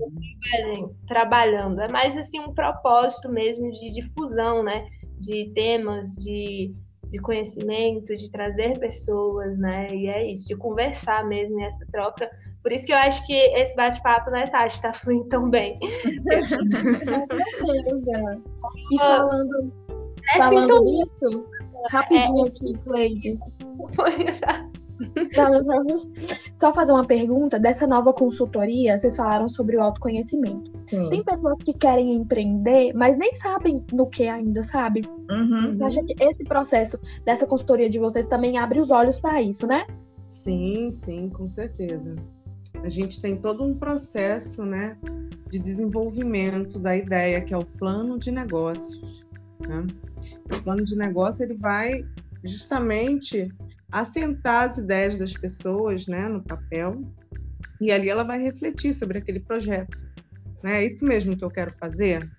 trabalhando. É mais assim um propósito mesmo de difusão, né? De temas, de, de conhecimento, de trazer pessoas, né? E é isso, de conversar mesmo essa troca por isso que eu acho que esse bate-papo, né, Tati, está fluindo tão bem. e falando, é falando isso, rapidinho é, aqui, Cleide. Só fazer uma pergunta dessa nova consultoria, vocês falaram sobre o autoconhecimento. Sim. Tem pessoas que querem empreender, mas nem sabem no que ainda, sabe? Uhum. Você acha que esse processo dessa consultoria de vocês também abre os olhos para isso, né? Sim, sim, com certeza a gente tem todo um processo né, de desenvolvimento da ideia, que é o plano de negócios. Né? O plano de negócio ele vai justamente assentar as ideias das pessoas né, no papel e ali ela vai refletir sobre aquele projeto. Né? É isso mesmo que eu quero fazer?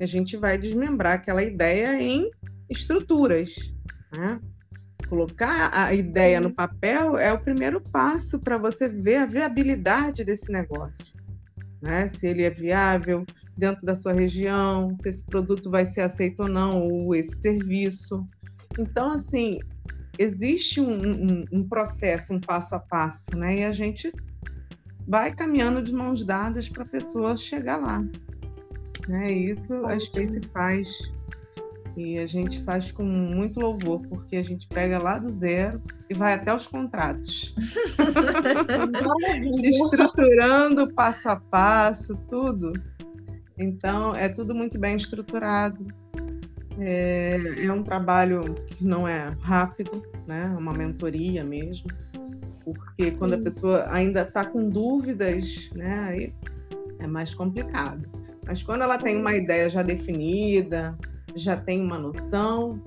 A gente vai desmembrar aquela ideia em estruturas. Né? colocar a ideia no papel é o primeiro passo para você ver a viabilidade desse negócio. Né? Se ele é viável dentro da sua região, se esse produto vai ser aceito ou não, ou esse serviço. Então, assim, existe um, um, um processo, um passo a passo, né? E a gente vai caminhando de mãos dadas para a pessoa chegar lá. Né? Isso a Space faz e a gente faz com muito louvor, porque a gente pega lá do zero e vai até os contratos. Estruturando passo a passo, tudo. Então, é tudo muito bem estruturado. É, é um trabalho que não é rápido, né? É uma mentoria mesmo. Porque quando a pessoa ainda está com dúvidas, né? Aí é mais complicado. Mas quando ela tem uma ideia já definida, já tem uma noção,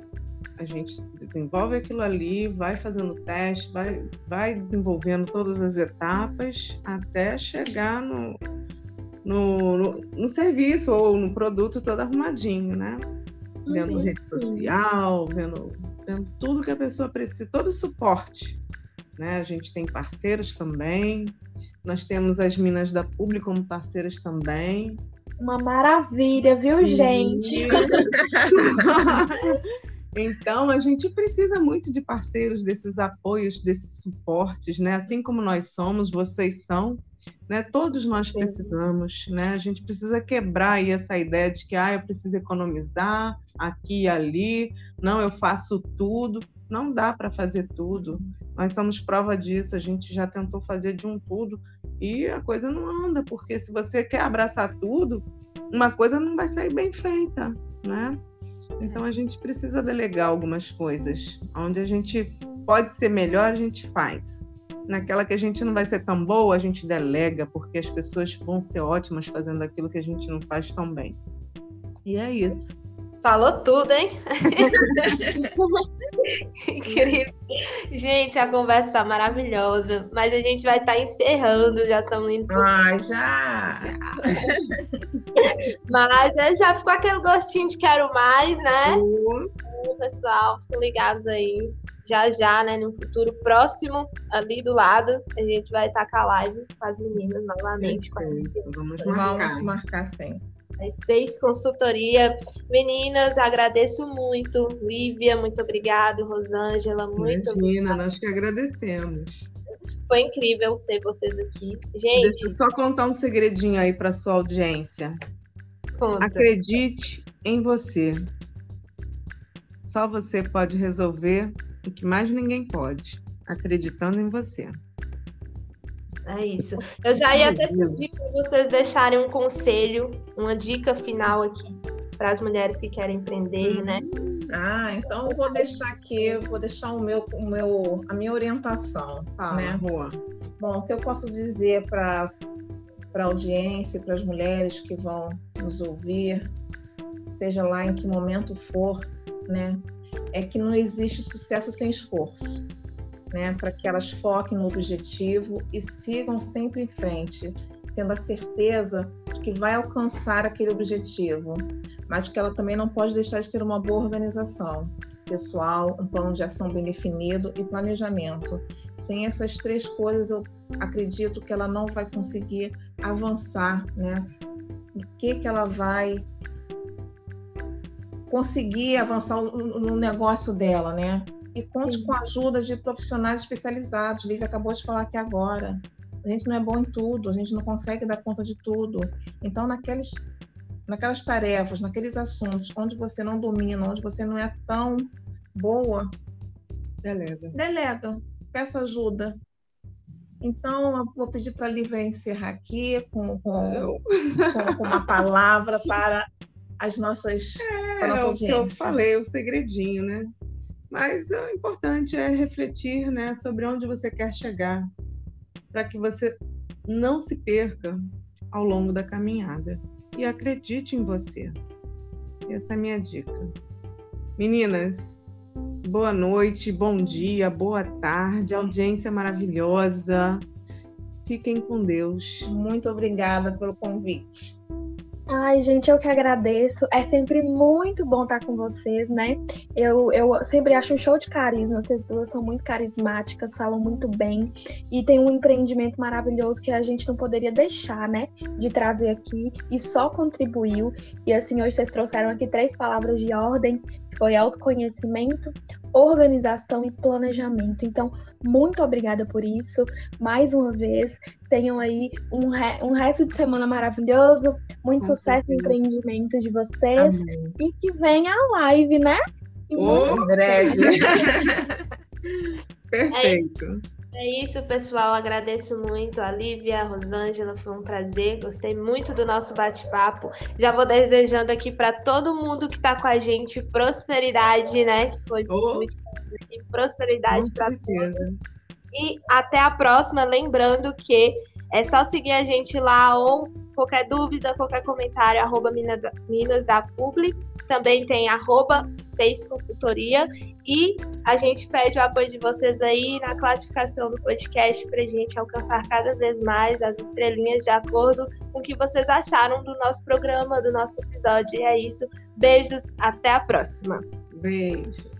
a gente desenvolve aquilo ali, vai fazendo teste, vai, vai desenvolvendo todas as etapas até chegar no, no, no, no serviço ou no produto todo arrumadinho, né? Vendo rede social, vendo, vendo tudo que a pessoa precisa, todo o suporte. Né? A gente tem parceiros também, nós temos as Minas da Publi como parceiras também. Uma maravilha, viu, gente? então, a gente precisa muito de parceiros, desses apoios, desses suportes, né? Assim como nós somos, vocês são, né? Todos nós precisamos, né? A gente precisa quebrar aí essa ideia de que, ah, eu preciso economizar aqui e ali, não, eu faço tudo. Não dá para fazer tudo. Nós somos prova disso. A gente já tentou fazer de um tudo e a coisa não anda, porque se você quer abraçar tudo, uma coisa não vai sair bem feita, né? Então a gente precisa delegar algumas coisas. Onde a gente pode ser melhor, a gente faz. Naquela que a gente não vai ser tão boa, a gente delega, porque as pessoas vão ser ótimas fazendo aquilo que a gente não faz tão bem. E é isso. Falou tudo, hein? Incrível. Gente, a conversa tá maravilhosa, mas a gente vai estar tá encerrando, já estamos indo. Ah, já! mas já ficou aquele gostinho de quero mais, né? Uhum. Pessoal, fiquem ligados aí. Já já, né, no futuro próximo, ali do lado, a gente vai estar com a live com as meninas novamente. Vamos marcar. Vamos marcar sempre a Space Consultoria. Meninas, agradeço muito. Lívia, muito obrigado. Rosângela, muito Imagina, obrigada. nós que agradecemos. Foi incrível ter vocês aqui. Gente. Deixa eu só contar um segredinho aí para sua audiência. Conta. Acredite em você. Só você pode resolver o que mais ninguém pode, acreditando em você. É isso. Eu já ia até pedir para vocês deixarem um conselho, uma dica final aqui para as mulheres que querem empreender, né? Ah, então eu vou deixar aqui, vou deixar o meu, o meu, a minha orientação, Fala, né? Rua. Bom, o que eu posso dizer para para a audiência, para as mulheres que vão nos ouvir, seja lá em que momento for, né? É que não existe sucesso sem esforço, né? Para que elas foquem no objetivo e sigam sempre em frente, tendo a certeza de que vai alcançar aquele objetivo, mas que ela também não pode deixar de ter uma boa organização pessoal, um plano de ação bem definido e planejamento. Sem essas três coisas, eu acredito que ela não vai conseguir avançar, né? O que que ela vai conseguir avançar no negócio dela, né? E conte Sim. com a ajuda de profissionais especializados. Lívia acabou de falar aqui agora. A gente não é bom em tudo, a gente não consegue dar conta de tudo. Então, naqueles, naquelas tarefas, naqueles assuntos onde você não domina, onde você não é tão boa, delega. Delega, peça ajuda. Então, eu vou pedir para a Lívia encerrar aqui com, com, com, com uma palavra para as nossas é, audiência. É o que eu falei, o segredinho, né? Mas o importante é refletir né, sobre onde você quer chegar, para que você não se perca ao longo da caminhada. E acredite em você. Essa é a minha dica. Meninas, boa noite, bom dia, boa tarde, audiência maravilhosa. Fiquem com Deus. Muito obrigada pelo convite. Ai, gente, eu que agradeço. É sempre muito bom estar com vocês, né? Eu, eu sempre acho um show de carisma. Vocês duas são muito carismáticas, falam muito bem e tem um empreendimento maravilhoso que a gente não poderia deixar, né? De trazer aqui e só contribuiu. E assim, hoje vocês trouxeram aqui três palavras de ordem: foi autoconhecimento, organização e planejamento. Então, muito obrigada por isso. Mais uma vez, tenham aí um, re um resto de semana maravilhoso, muito Com sucesso no empreendimento de vocês Amém. e que venha a live, né? E oh, breve. Perfeito. É é isso, pessoal. Agradeço muito a Lívia, a Rosângela, foi um prazer. Gostei muito do nosso bate-papo. Já vou desejando aqui para todo mundo que está com a gente prosperidade, né? Que foi oh. muito prosperidade para todos. E até a próxima. Lembrando que é só seguir a gente lá ou qualquer dúvida, qualquer comentário, arroba Minas da Publi. Também tem arroba Space Consultoria. E a gente pede o apoio de vocês aí na classificação do podcast para a gente alcançar cada vez mais as estrelinhas de acordo com o que vocês acharam do nosso programa, do nosso episódio. E é isso. Beijos, até a próxima. Beijo.